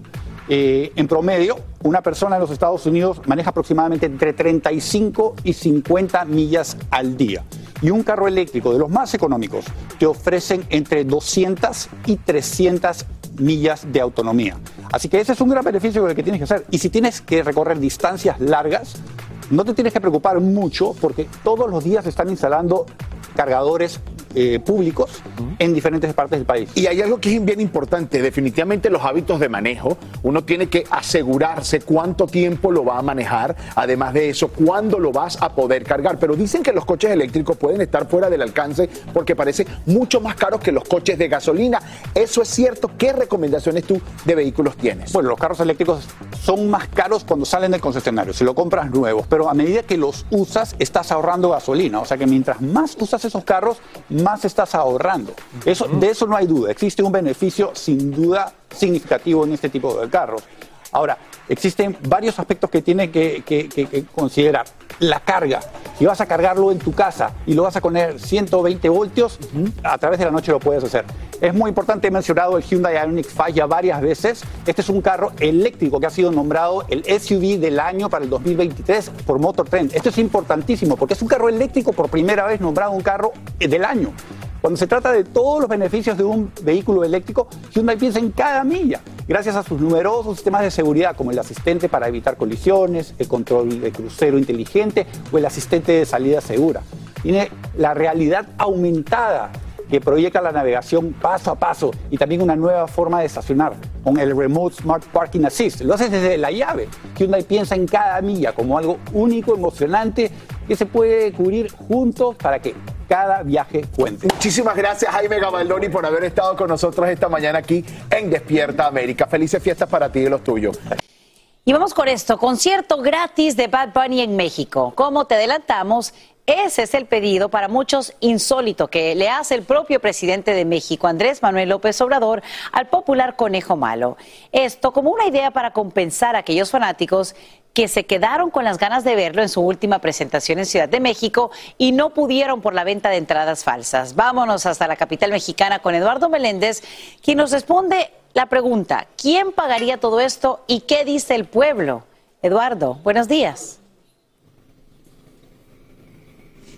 Eh, en promedio, una persona en los Estados Unidos maneja aproximadamente entre 35 y 50 millas al día. Y un carro eléctrico de los más económicos te ofrecen entre 200 y 300 millas de autonomía. Así que ese es un gran beneficio que tienes que hacer. Y si tienes que recorrer distancias largas, no te tienes que preocupar mucho porque todos los días se están instalando cargadores eh, públicos en diferentes partes del país. Y hay algo que es bien importante, definitivamente los hábitos de manejo, uno tiene que asegurarse cuánto tiempo lo va a manejar, además de eso, cuándo lo vas a poder cargar. Pero dicen que los coches eléctricos pueden estar fuera del alcance porque parece mucho más caros que los coches de gasolina. ¿Eso es cierto? ¿Qué recomendaciones tú de vehículos tienes? Bueno, los carros eléctricos son más caros cuando salen del concesionario, si lo compras nuevos, pero a medida que los usas estás ahorrando gasolina, o sea que mientras más usas esos carros, más estás ahorrando. Eso, de eso no hay duda. Existe un beneficio sin duda significativo en este tipo de carros. Ahora, existen varios aspectos que tiene que, considerar. La carga. Si vas a cargarlo en tu casa y lo vas a poner 120 voltios, a través de la noche lo puedes hacer. Es muy importante, he mencionado el Hyundai Ioniq 5 ya varias veces. Este es un carro eléctrico que ha sido nombrado el SUV del año para el 2023 por Motor Trend. Esto es importantísimo porque es un carro eléctrico por primera vez nombrado un carro del año. Cuando se trata de todos los beneficios de un vehículo eléctrico, Hyundai piensa en cada milla, gracias a sus numerosos sistemas de seguridad como el asistente para evitar colisiones, el control de crucero inteligente o el asistente de salida segura. Tiene la realidad aumentada que proyecta la navegación paso a paso y también una nueva forma de estacionar con el Remote Smart Parking Assist. Lo haces desde la llave. Hyundai piensa en cada milla como algo único, emocionante, que se puede cubrir juntos para que cada viaje cuente. Muchísimas gracias Jaime Gabaldoni por haber estado con nosotros esta mañana aquí en Despierta América. Felices fiestas para ti y los tuyos. Y vamos con esto, concierto gratis de Bad Bunny en México. Como te adelantamos, ese es el pedido para muchos insólito que le hace el propio presidente de México, Andrés Manuel López Obrador, al popular Conejo Malo. Esto como una idea para compensar a aquellos fanáticos que se quedaron con las ganas de verlo en su última presentación en Ciudad de México y no pudieron por la venta de entradas falsas. Vámonos hasta la capital mexicana con Eduardo Meléndez, quien nos responde la pregunta, ¿quién pagaría todo esto y qué dice el pueblo? Eduardo, buenos días.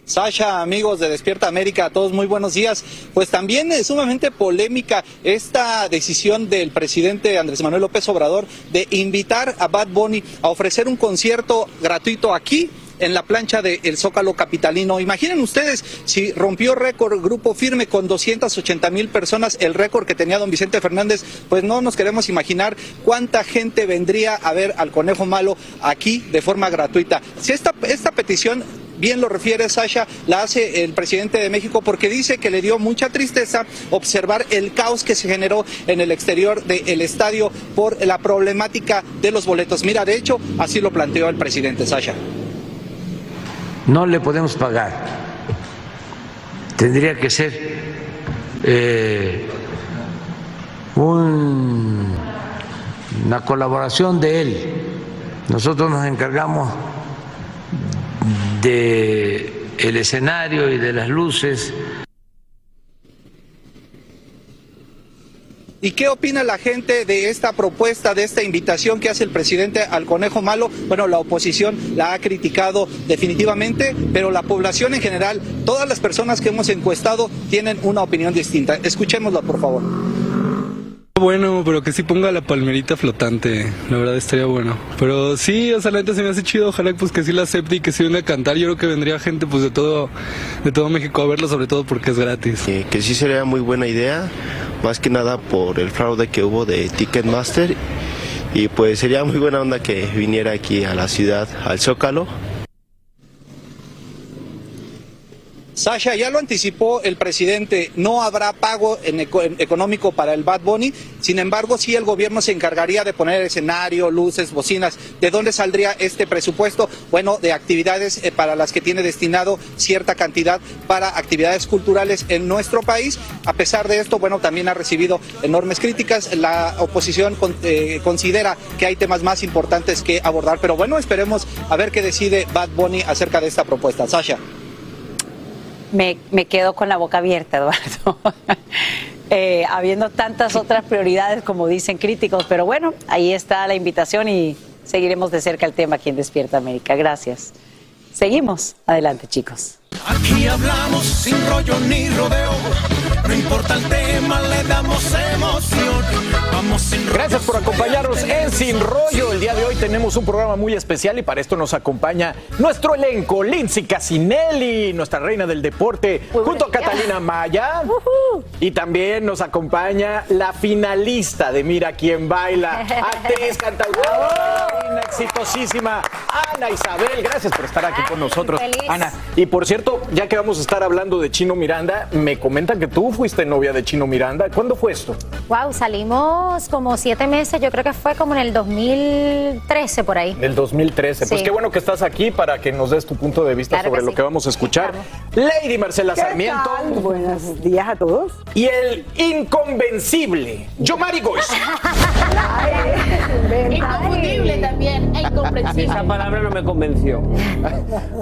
Sasha, amigos de Despierta América, todos muy buenos días. Pues también es sumamente polémica esta decisión del presidente Andrés Manuel López Obrador de invitar a Bad Bunny a ofrecer un concierto gratuito aquí en la plancha del Zócalo Capitalino. Imaginen ustedes si rompió récord Grupo Firme con 280 mil personas, el récord que tenía don Vicente Fernández, pues no nos queremos imaginar cuánta gente vendría a ver al Conejo Malo aquí de forma gratuita. Si esta, esta petición bien lo refiere Sasha, la hace el presidente de México porque dice que le dio mucha tristeza observar el caos que se generó en el exterior del estadio por la problemática de los boletos. Mira, de hecho, así lo planteó el presidente Sasha. No le podemos pagar. Tendría que ser eh, una colaboración de él. Nosotros nos encargamos de el escenario y de las luces. ¿Y qué opina la gente de esta propuesta, de esta invitación que hace el presidente al conejo malo? Bueno, la oposición la ha criticado definitivamente, pero la población en general, todas las personas que hemos encuestado tienen una opinión distinta. Escuchémoslo, por favor. Bueno, pero que sí ponga la palmerita flotante, la verdad estaría bueno. Pero sí, o sea, la neta se me hace chido, ojalá pues que sí la acepte y que sí venga a cantar. Yo creo que vendría gente pues de todo, de todo México a verlo, sobre todo porque es gratis. que sí sería muy buena idea, más que nada por el fraude que hubo de Ticketmaster. Y pues sería muy buena onda que viniera aquí a la ciudad, al Zócalo, Sasha, ya lo anticipó el presidente, no habrá pago económico para el Bad Bunny, sin embargo, sí el gobierno se encargaría de poner escenario, luces, bocinas. ¿De dónde saldría este presupuesto? Bueno, de actividades eh, para las que tiene destinado cierta cantidad para actividades culturales en nuestro país. A pesar de esto, bueno, también ha recibido enormes críticas. La oposición eh, considera que hay temas más importantes que abordar, pero bueno, esperemos a ver qué decide Bad Bunny acerca de esta propuesta. Sasha me, quedo con la boca abierta, Eduardo. eh, habiendo tantas otras prioridades como dicen críticos. Pero bueno, ahí está la invitación y seguiremos de cerca el tema aquí en Despierta América. Gracias. Seguimos. Adelante, chicos. Aquí hablamos sin rollo ni rodeo. No importa el tema, le damos emoción. Vamos sin rollo, Gracias por acompañarnos en Sin Rollo. El día de hoy tenemos un programa muy especial y para esto nos acompaña nuestro elenco, Lindsay Casinelli, nuestra reina del deporte, junto a Catalina Maya. Y también nos acompaña la finalista de Mira quién baila, actriz, cantautora, exitosísima, Ana Isabel. Gracias por estar aquí con nosotros, feliz. Ana. Y por cierto, ya que vamos a estar hablando de Chino Miranda, me comentan que tú fuiste novia de Chino Miranda. ¿Cuándo fue esto? Wow, salimos como siete meses, yo creo que fue como en el 2013 por ahí. Del 2013. Pues qué bueno que estás aquí para que nos des tu punto de vista Claro sobre que lo sí. que vamos a escuchar. Lady Marcela ¿Qué Sarmiento. tal? Buenos días a todos. Y el inconvencible, Yomari Goiz. Inconfundible también, e incomprensible. Esa palabra no me convenció.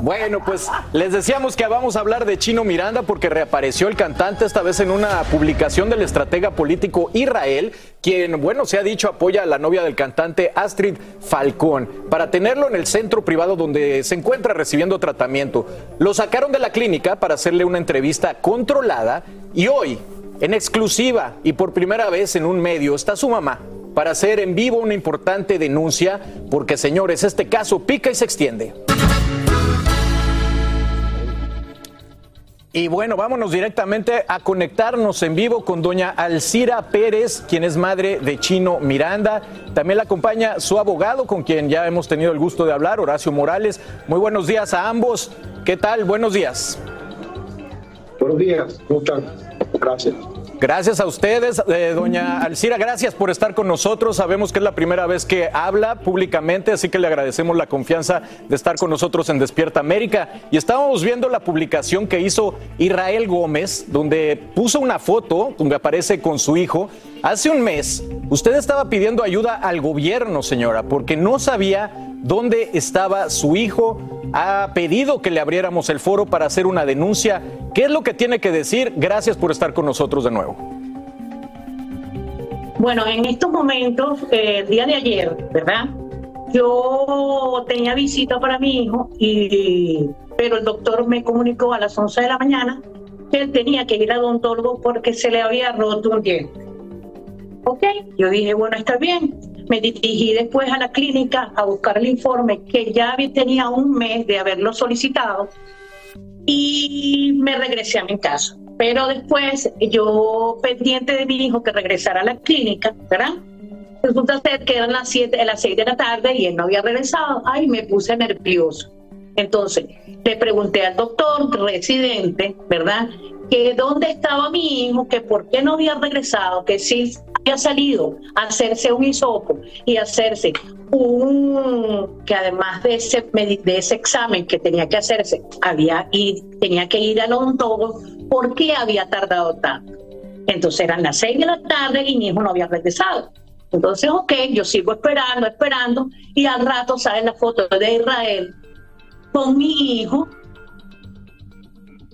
Bueno, pues les decíamos que vamos a hablar de Chino Miranda porque reapareció el cantante esta vez en una publicación del estratega político Israel, quien, bueno, se ha dicho apoya a la novia del cantante Astrid Falcón para tenerlo en el centro privado donde se encuentra recibiendo tratamiento. Lo sacaron de la clínica para hacerle una entrevista controlada y hoy, en exclusiva y por primera vez en un medio, está su mamá para hacer en vivo una importante denuncia, porque señores, este caso pica y se extiende. Y bueno, vámonos directamente a conectarnos en vivo con doña Alcira Pérez, quien es madre de Chino Miranda. También la acompaña su abogado, con quien ya hemos tenido el gusto de hablar, Horacio Morales. Muy buenos días a ambos. ¿Qué tal? Buenos días. Buenos días, ¿cómo están? Gracias. Gracias a ustedes, eh, doña Alcira, gracias por estar con nosotros. Sabemos que es la primera vez que habla públicamente, así que le agradecemos la confianza de estar con nosotros en Despierta América. Y estábamos viendo la publicación que hizo Israel Gómez, donde puso una foto donde aparece con su hijo. Hace un mes, usted estaba pidiendo ayuda al gobierno, señora, porque no sabía dónde estaba su hijo. Ha pedido que le abriéramos el foro para hacer una denuncia. ¿Qué es lo que tiene que decir? Gracias por estar con nosotros de nuevo. Bueno, en estos momentos, eh, el día de ayer, ¿verdad? Yo tenía visita para mi hijo, y, pero el doctor me comunicó a las 11 de la mañana que él tenía que ir al odontólogo porque se le había roto un diente. Ok, yo dije, bueno, está bien. Me dirigí después a la clínica a buscar el informe que ya tenía un mes de haberlo solicitado y me regresé a mi casa. Pero después, yo pendiente de mi hijo que regresara a la clínica, ¿verdad? Resulta ser que eran las 7, las 6 de la tarde y él no había regresado. Ay, me puse nervioso. Entonces, le pregunté al doctor residente, ¿verdad? Que dónde estaba mi hijo, que por qué no había regresado, que si había salido a hacerse un hisopo y hacerse un, que además de ese, de ese examen que tenía que hacerse, había y tenía que ir al odontólogo, ¿por qué había tardado tanto? Entonces eran las seis de la tarde y mi hijo no había regresado. Entonces, ok, yo sigo esperando, esperando, y al rato sale la foto de Israel con mi hijo,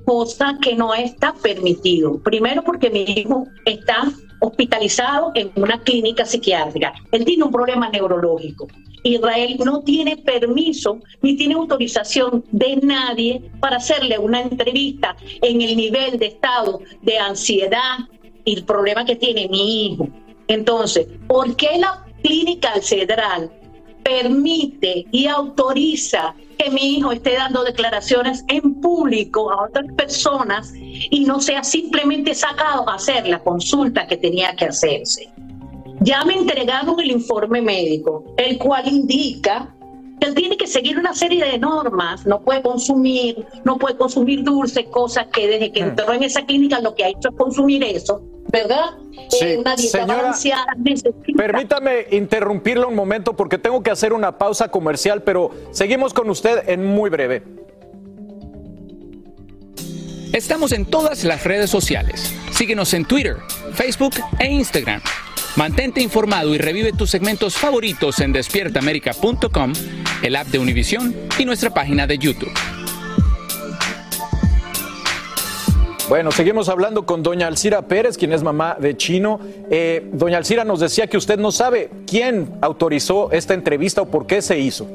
cosa que no está permitido. Primero porque mi hijo está hospitalizado en una clínica psiquiátrica. Él tiene un problema neurológico. Israel no tiene permiso ni tiene autorización de nadie para hacerle una entrevista en el nivel de estado de ansiedad y el problema que tiene mi hijo. Entonces, ¿por qué la clínica al Cedral permite y autoriza que mi hijo esté dando declaraciones en público a otras personas y no sea simplemente sacado a hacer la consulta que tenía que hacerse. Ya me entregaron el informe médico, el cual indica que él tiene que seguir una serie de normas, no puede consumir, no puede consumir dulce, cosas que desde que entró en esa clínica lo que ha hecho es consumir eso, ¿verdad? Sí, Eh, una dieta señora, balanceada, Permítame interrumpirlo un momento porque tengo que hacer una pausa comercial, pero seguimos con usted en muy breve. Estamos en todas las redes sociales. Síguenos en Twitter, Facebook e Instagram. Mantente informado y revive tus segmentos favoritos en despiertaamerica.com, el app de Univision y nuestra página de YouTube. Bueno, seguimos hablando con doña Alcira Pérez, quien es mamá de Chino. Eh, doña Alcira nos decía que usted no sabe quién autorizó esta entrevista o por qué se hizo.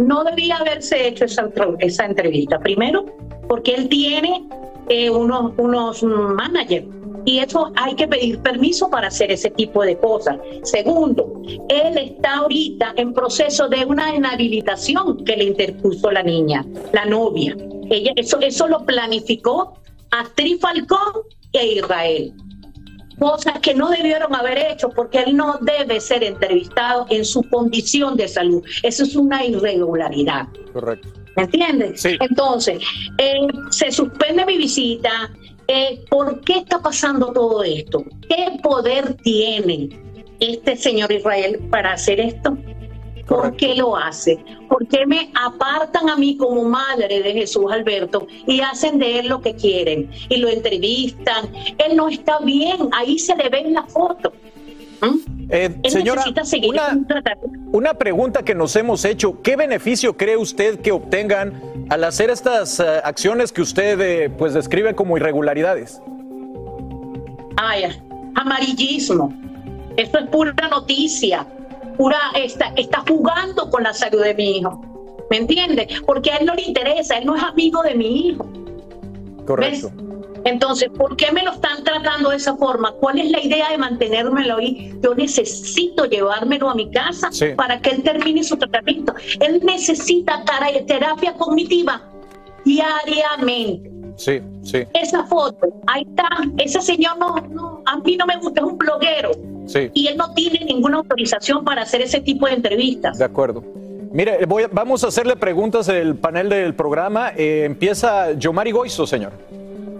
No debía haberse hecho esa, entrevista. Primero, porque él tiene eh, unos, unos managers y eso hay que pedir permiso para hacer ese tipo de cosas. Segundo, él está ahorita en proceso de una inhabilitación que le interpuso la niña, la novia. Ella, eso, eso lo planificó Astrid Falcón e Israel. Cosas que no debieron haber hecho porque él no debe ser entrevistado en su condición de salud. Eso es una irregularidad. Correcto. ¿Me entiendes? Entonces, eh, se suspende mi visita. Eh, ¿Por qué está pasando todo esto? ¿Qué poder tiene este señor Israel para hacer esto? ¿Por qué lo hace? ¿Por qué me apartan a mí como madre de Jesús Alberto y hacen de él lo que quieren y lo entrevistan? Él no está bien, ahí se le ve en la foto. Eh, Él señora, una, pregunta que nos hemos hecho, ¿qué beneficio cree usted que obtengan al hacer estas eh, acciones que usted eh, pues describe como irregularidades? Ay, amarillismo. Esto es pura noticia. Pura, está, está jugando con la salud de mi hijo. ¿Me entiende? Porque a él no le interesa, él no es amigo de mi hijo. Correcto. Entonces, ¿por qué me lo están tratando de esa forma? ¿Cuál es la idea de mantenérmelo ahí? Yo necesito llevármelo a mi casa Sí. para que él termine su tratamiento. Él necesita terapia cognitiva diariamente. Sí, sí, Esa foto, ahí está. Ese señor no, no, a mí no me gusta, es un bloguero. sí. Y él no tiene ninguna autorización para hacer ese tipo de entrevistas. De acuerdo. Mire, voy vamos a hacerle preguntas del panel del programa. Eh, empieza Yomari Goizo, señor.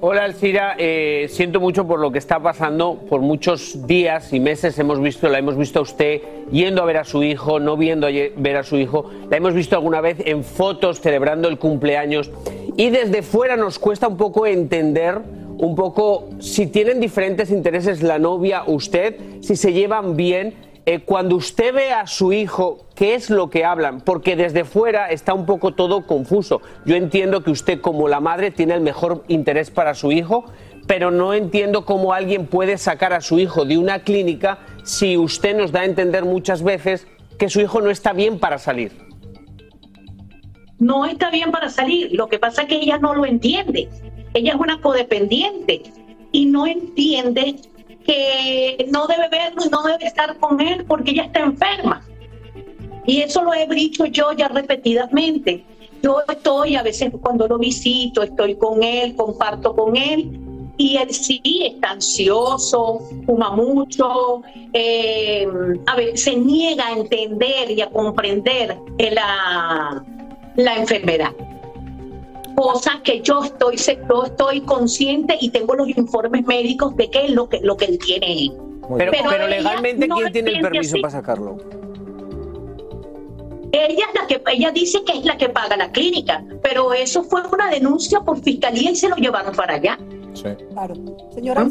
Hola Alcira, eh, siento mucho por lo que está pasando. Por muchos días y meses hemos visto, la hemos visto a usted yendo a ver a su hijo, no viendo a ver a su hijo. La hemos visto alguna vez en fotos celebrando el cumpleaños. Y desde fuera nos cuesta un poco entender un poco si tienen diferentes intereses la novia, usted, si se llevan bien. Eh, cuando usted ve a su hijo, ¿qué es lo que hablan? Porque desde fuera está un poco todo confuso. Yo entiendo que usted como la madre tiene el mejor interés para su hijo, pero no entiendo cómo alguien puede sacar a su hijo de una clínica si usted nos da a entender muchas veces que su hijo no está bien para salir. no está bien para salir. Lo que pasa es que ella no lo entiende. Ella es una codependiente y no entiende que no debe verlo y no debe estar con él porque ella está enferma. Y eso lo he dicho yo ya repetidamente. Yo estoy, a veces cuando lo visito, estoy con él, comparto con él, y él sí está ansioso, fuma mucho, eh, a ver, se niega a entender y a comprender la, la enfermedad. Cosa que yo estoy, yo estoy consciente y tengo los informes médicos de qué es lo que, lo que él tiene. Pero, pero legalmente, no ¿quién tiene el permiso así. para sacarlo? Ella es la que ella dice que es la que paga la clínica, pero eso fue una denuncia por fiscalía y se lo llevaron para allá. Claro. Señora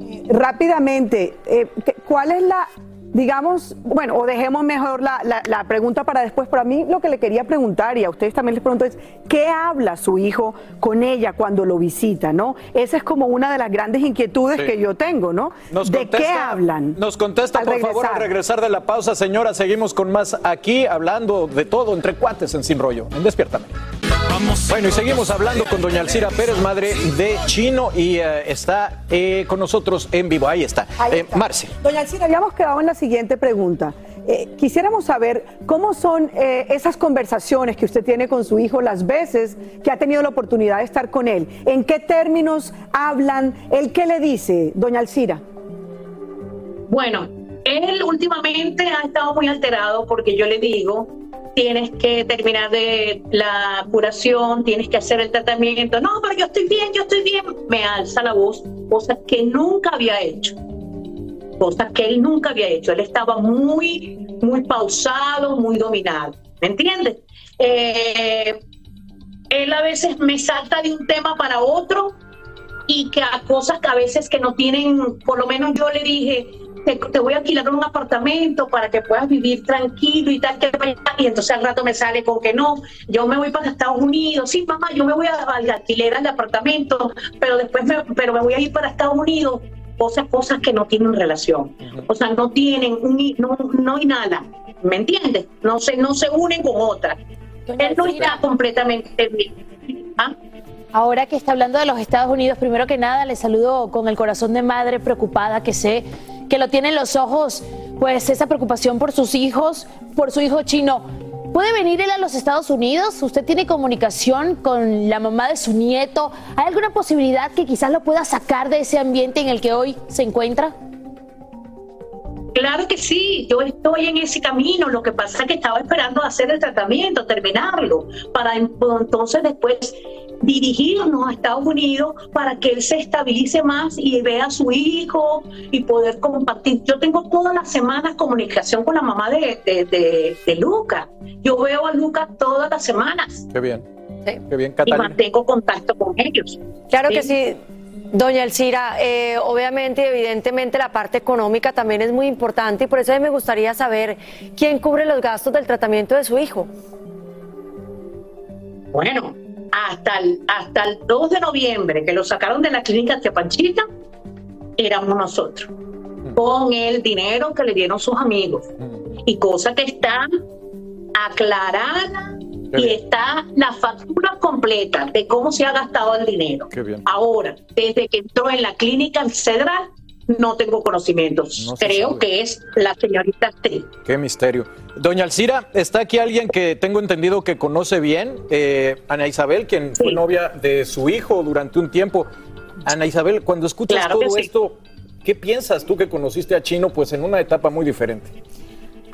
eh, rápidamente, eh, ¿qué- ¿cuál es la, digamos, bueno, o dejemos mejor la, la- la pregunta para después, pero a mí lo que le quería preguntar, y a ustedes también les pregunto, es, ¿qué habla su hijo con ella cuando lo visita, no? Esa es como una de las grandes inquietudes Sí. que yo tengo, ¿no? Nos ¿De qué contesta- hablan? Nos contesta, por favor, al regresar? regresar de la pausa, señora. Seguimos con más aquí, hablando de todo, entre cuates en Sin Rollo, en Despiértame. Bueno, y seguimos hablando con doña Alcira Pérez, madre de Chino, y eh, está eh, con nosotros en vivo. Ahí está. Ahí Eh. Marce. Doña Alcina, habíamos quedado en la siguiente pregunta. Eh, quisiéramos saber cómo son eh, esas conversaciones que usted tiene con su hijo las veces que ha tenido la oportunidad de estar con él. ¿En qué términos hablan? ¿Él qué le dice, doña Alcira? Bueno, él últimamente ha estado muy alterado porque yo le digo, tienes que terminar de la curación, tienes que hacer el tratamiento. No, pero yo estoy bien, yo estoy bien. Me alza la voz, cosa que nunca había hecho. Cosa que él nunca había hecho. Él estaba muy, muy pausado, muy dominado. ¿Me entiendes? Eh, él a veces me salta de un tema para otro y que a cosas que a veces que no tienen, por lo menos yo le dije, te, te voy a alquilar un apartamento para que puedas vivir tranquilo y tal, que y entonces al rato me sale con que no, yo me voy para Estados Unidos, sí mamá, yo me voy a, al alquiler al apartamento, pero después me, pero me voy a ir para Estados Unidos, cosas, cosas que no tienen relación, o sea, no tienen, un, no, no hay nada, ¿me entiendes? No se, no se unen con otras. Él no está completamente bien. ¿Ah? Ahora que está hablando de los Estados Unidos, primero que nada le saludo con el corazón de madre preocupada que sé que lo tiene en los ojos, pues esa preocupación por sus hijos, por su hijo chino. ¿Puede venir él a los Estados Unidos? ¿Usted tiene comunicación con la mamá de su nieto? ¿Hay alguna posibilidad que quizás lo pueda sacar de ese ambiente en el que hoy se encuentra? Claro que sí, yo estoy en ese camino. Lo que pasa es que estaba esperando hacer el tratamiento, terminarlo, para entonces después dirigirnos a Estados Unidos para que él se estabilice más y vea a su hijo y poder compartir. Yo tengo todas las semanas comunicación con la mamá de, de, de, de Luca. Yo veo a Luca todas las semanas. Qué bien. Qué bien, Y Catalina. mantengo contacto con ellos. Claro que sí. Doña Elcira, eh, obviamente y evidentemente la parte económica también es muy importante y por eso a mí me gustaría saber quién cubre los gastos del tratamiento de su hijo. Bueno, hasta el, hasta el 2 de noviembre que lo sacaron de la clínica de Panchita, éramos nosotros, con el dinero que le dieron sus amigos. Y cosa que está aclarada y está la factura completa de cómo se ha gastado el dinero. Ahora, desde que entró en la clínica Cedral, no tengo conocimientos. No Creo sabe. que es la señorita Astrid. Qué misterio. Doña Alcira, está aquí alguien que tengo entendido que conoce bien, eh, Ana Isabel, quien fue novia de su hijo durante un tiempo. Ana Isabel, cuando escuchas Claro todo sí. esto, ¿qué piensas tú que conociste a Chino pues en una etapa muy diferente?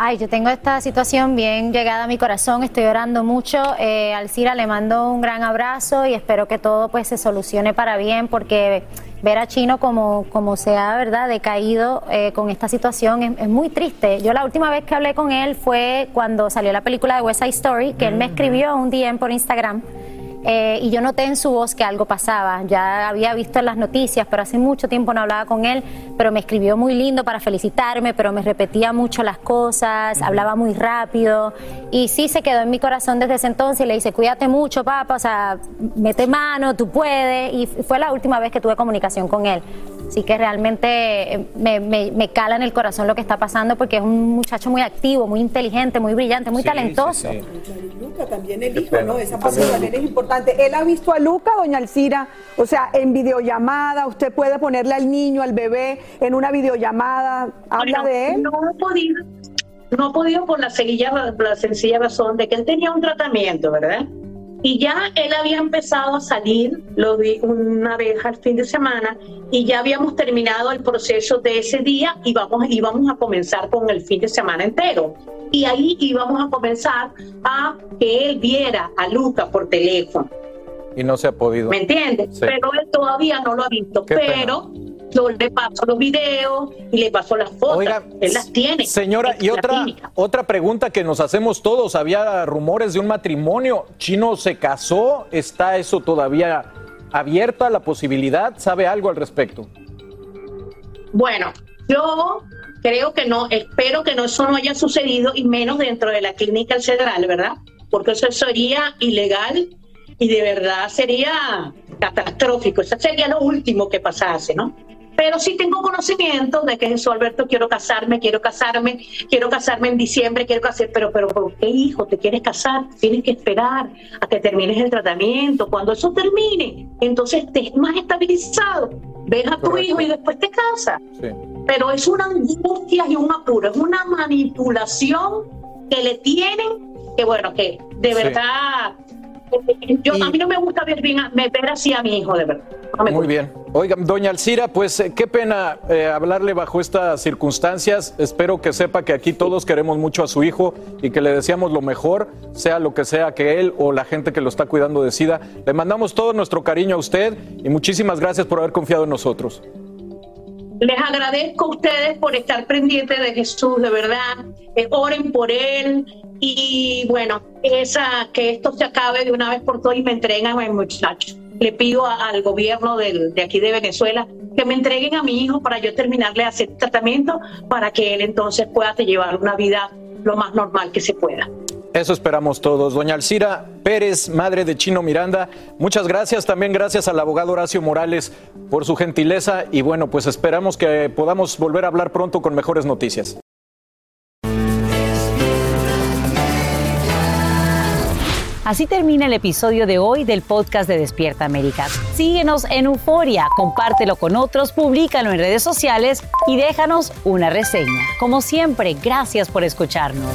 Ay, yo tengo esta situación bien llegada a mi corazón, estoy orando mucho. Eh, Alcira le mando un gran abrazo y espero que todo pues se solucione para bien porque ver a Chino como, como se ha ¿verdad? decaído eh, con esta situación es, es muy triste. Yo la última vez que hablé con él fue cuando salió la película de West Side Story, que él me escribió un DM por Instagram. Eh, y yo noté en su voz que algo pasaba. Ya había visto en las noticias, pero hace mucho tiempo no hablaba con él, pero me escribió muy lindo para felicitarme, pero me repetía mucho las cosas, hablaba muy rápido y sí se quedó en mi corazón desde ese entonces y le dice, cuídate mucho, papá, o sea, mete mano, tú puedes. Y fue la última vez que tuve comunicación con él. Así que realmente eh, me, me- me cala en el corazón lo que está pasando porque es un muchacho muy activo, muy inteligente, muy brillante, muy talentoso. Luca también el hijo. ¿no? Esa parte también es importante. Él ha visto a Luca, doña Alcira, o sea, en videollamada, usted puede ponerle al niño, al bebé, en una videollamada, habla Bueno, de él. No he podido, no he podido por la, sencilla, la sencilla razón de que él tenía un tratamiento, ¿verdad? Y ya él había empezado a salir, lo vi una vez al fin de semana, y ya habíamos terminado el proceso de ese día y vamos, íbamos a comenzar con el fin de semana entero. Y ahí íbamos a comenzar a que él viera a Luca por teléfono. Y no se ha podido. ¿Me entiendes? Sí. Pero él todavía no lo ha visto. Qué pena. Yo le paso los videos y le paso las fotos. él las tiene. Señora, y otra, otra pregunta que nos hacemos todos, había rumores de un matrimonio, Chino se casó, ¿está eso todavía abierta la posibilidad? ¿Sabe algo al respecto? Bueno, yo creo que no, espero que no, eso no haya sucedido y menos dentro de la clínica federal, ¿verdad? Porque eso sería ilegal y de verdad sería catastrófico. Eso sería lo último que pasase, ¿no? Pero sí tengo conocimiento de que Jesús Alberto quiero casarme, quiero casarme, quiero casarme en diciembre, quiero casarme, pero, pero ¿por qué hijo te quieres casar? Tienes que esperar a que termines el tratamiento. Cuando eso termine, entonces estés más estabilizado, ves a tu hijo y después te casas pero es una angustia y un apuro, es una manipulación que le tienen, que bueno, que de Sí. Yo, a mí no me gusta ver, bien, ver así a mi hijo, de verdad. No Muy bien. Oiga, doña Alcira, pues eh, qué pena eh, hablarle bajo estas circunstancias. Espero que sepa que aquí todos queremos mucho a su hijo y que le deseamos lo mejor, sea lo que sea que él o la gente que lo está cuidando decida. Le mandamos todo nuestro cariño a usted y muchísimas gracias por haber confiado en nosotros. Les agradezco a ustedes por estar pendientes de Jesús, de verdad. Eh, oren por él y bueno, esa, que esto se acabe de una vez por todas y me entreguen a mi muchacho. Le pido a- al gobierno de aquí de Venezuela que me entreguen a mi hijo para yo terminarle de hacer tratamiento para que él entonces pueda llevar una vida lo más normal que se pueda. Eso esperamos todos. Doña Alcira Pérez, madre de Chino Miranda, muchas gracias. También gracias al abogado Horacio Morales por su gentileza y bueno, pues esperamos que podamos volver a hablar pronto con mejores noticias. Así termina el episodio de hoy del podcast de Despierta América. Síguenos en Euforia, compártelo con otros, públicalo en redes sociales y déjanos una reseña. Como siempre, gracias por escucharnos.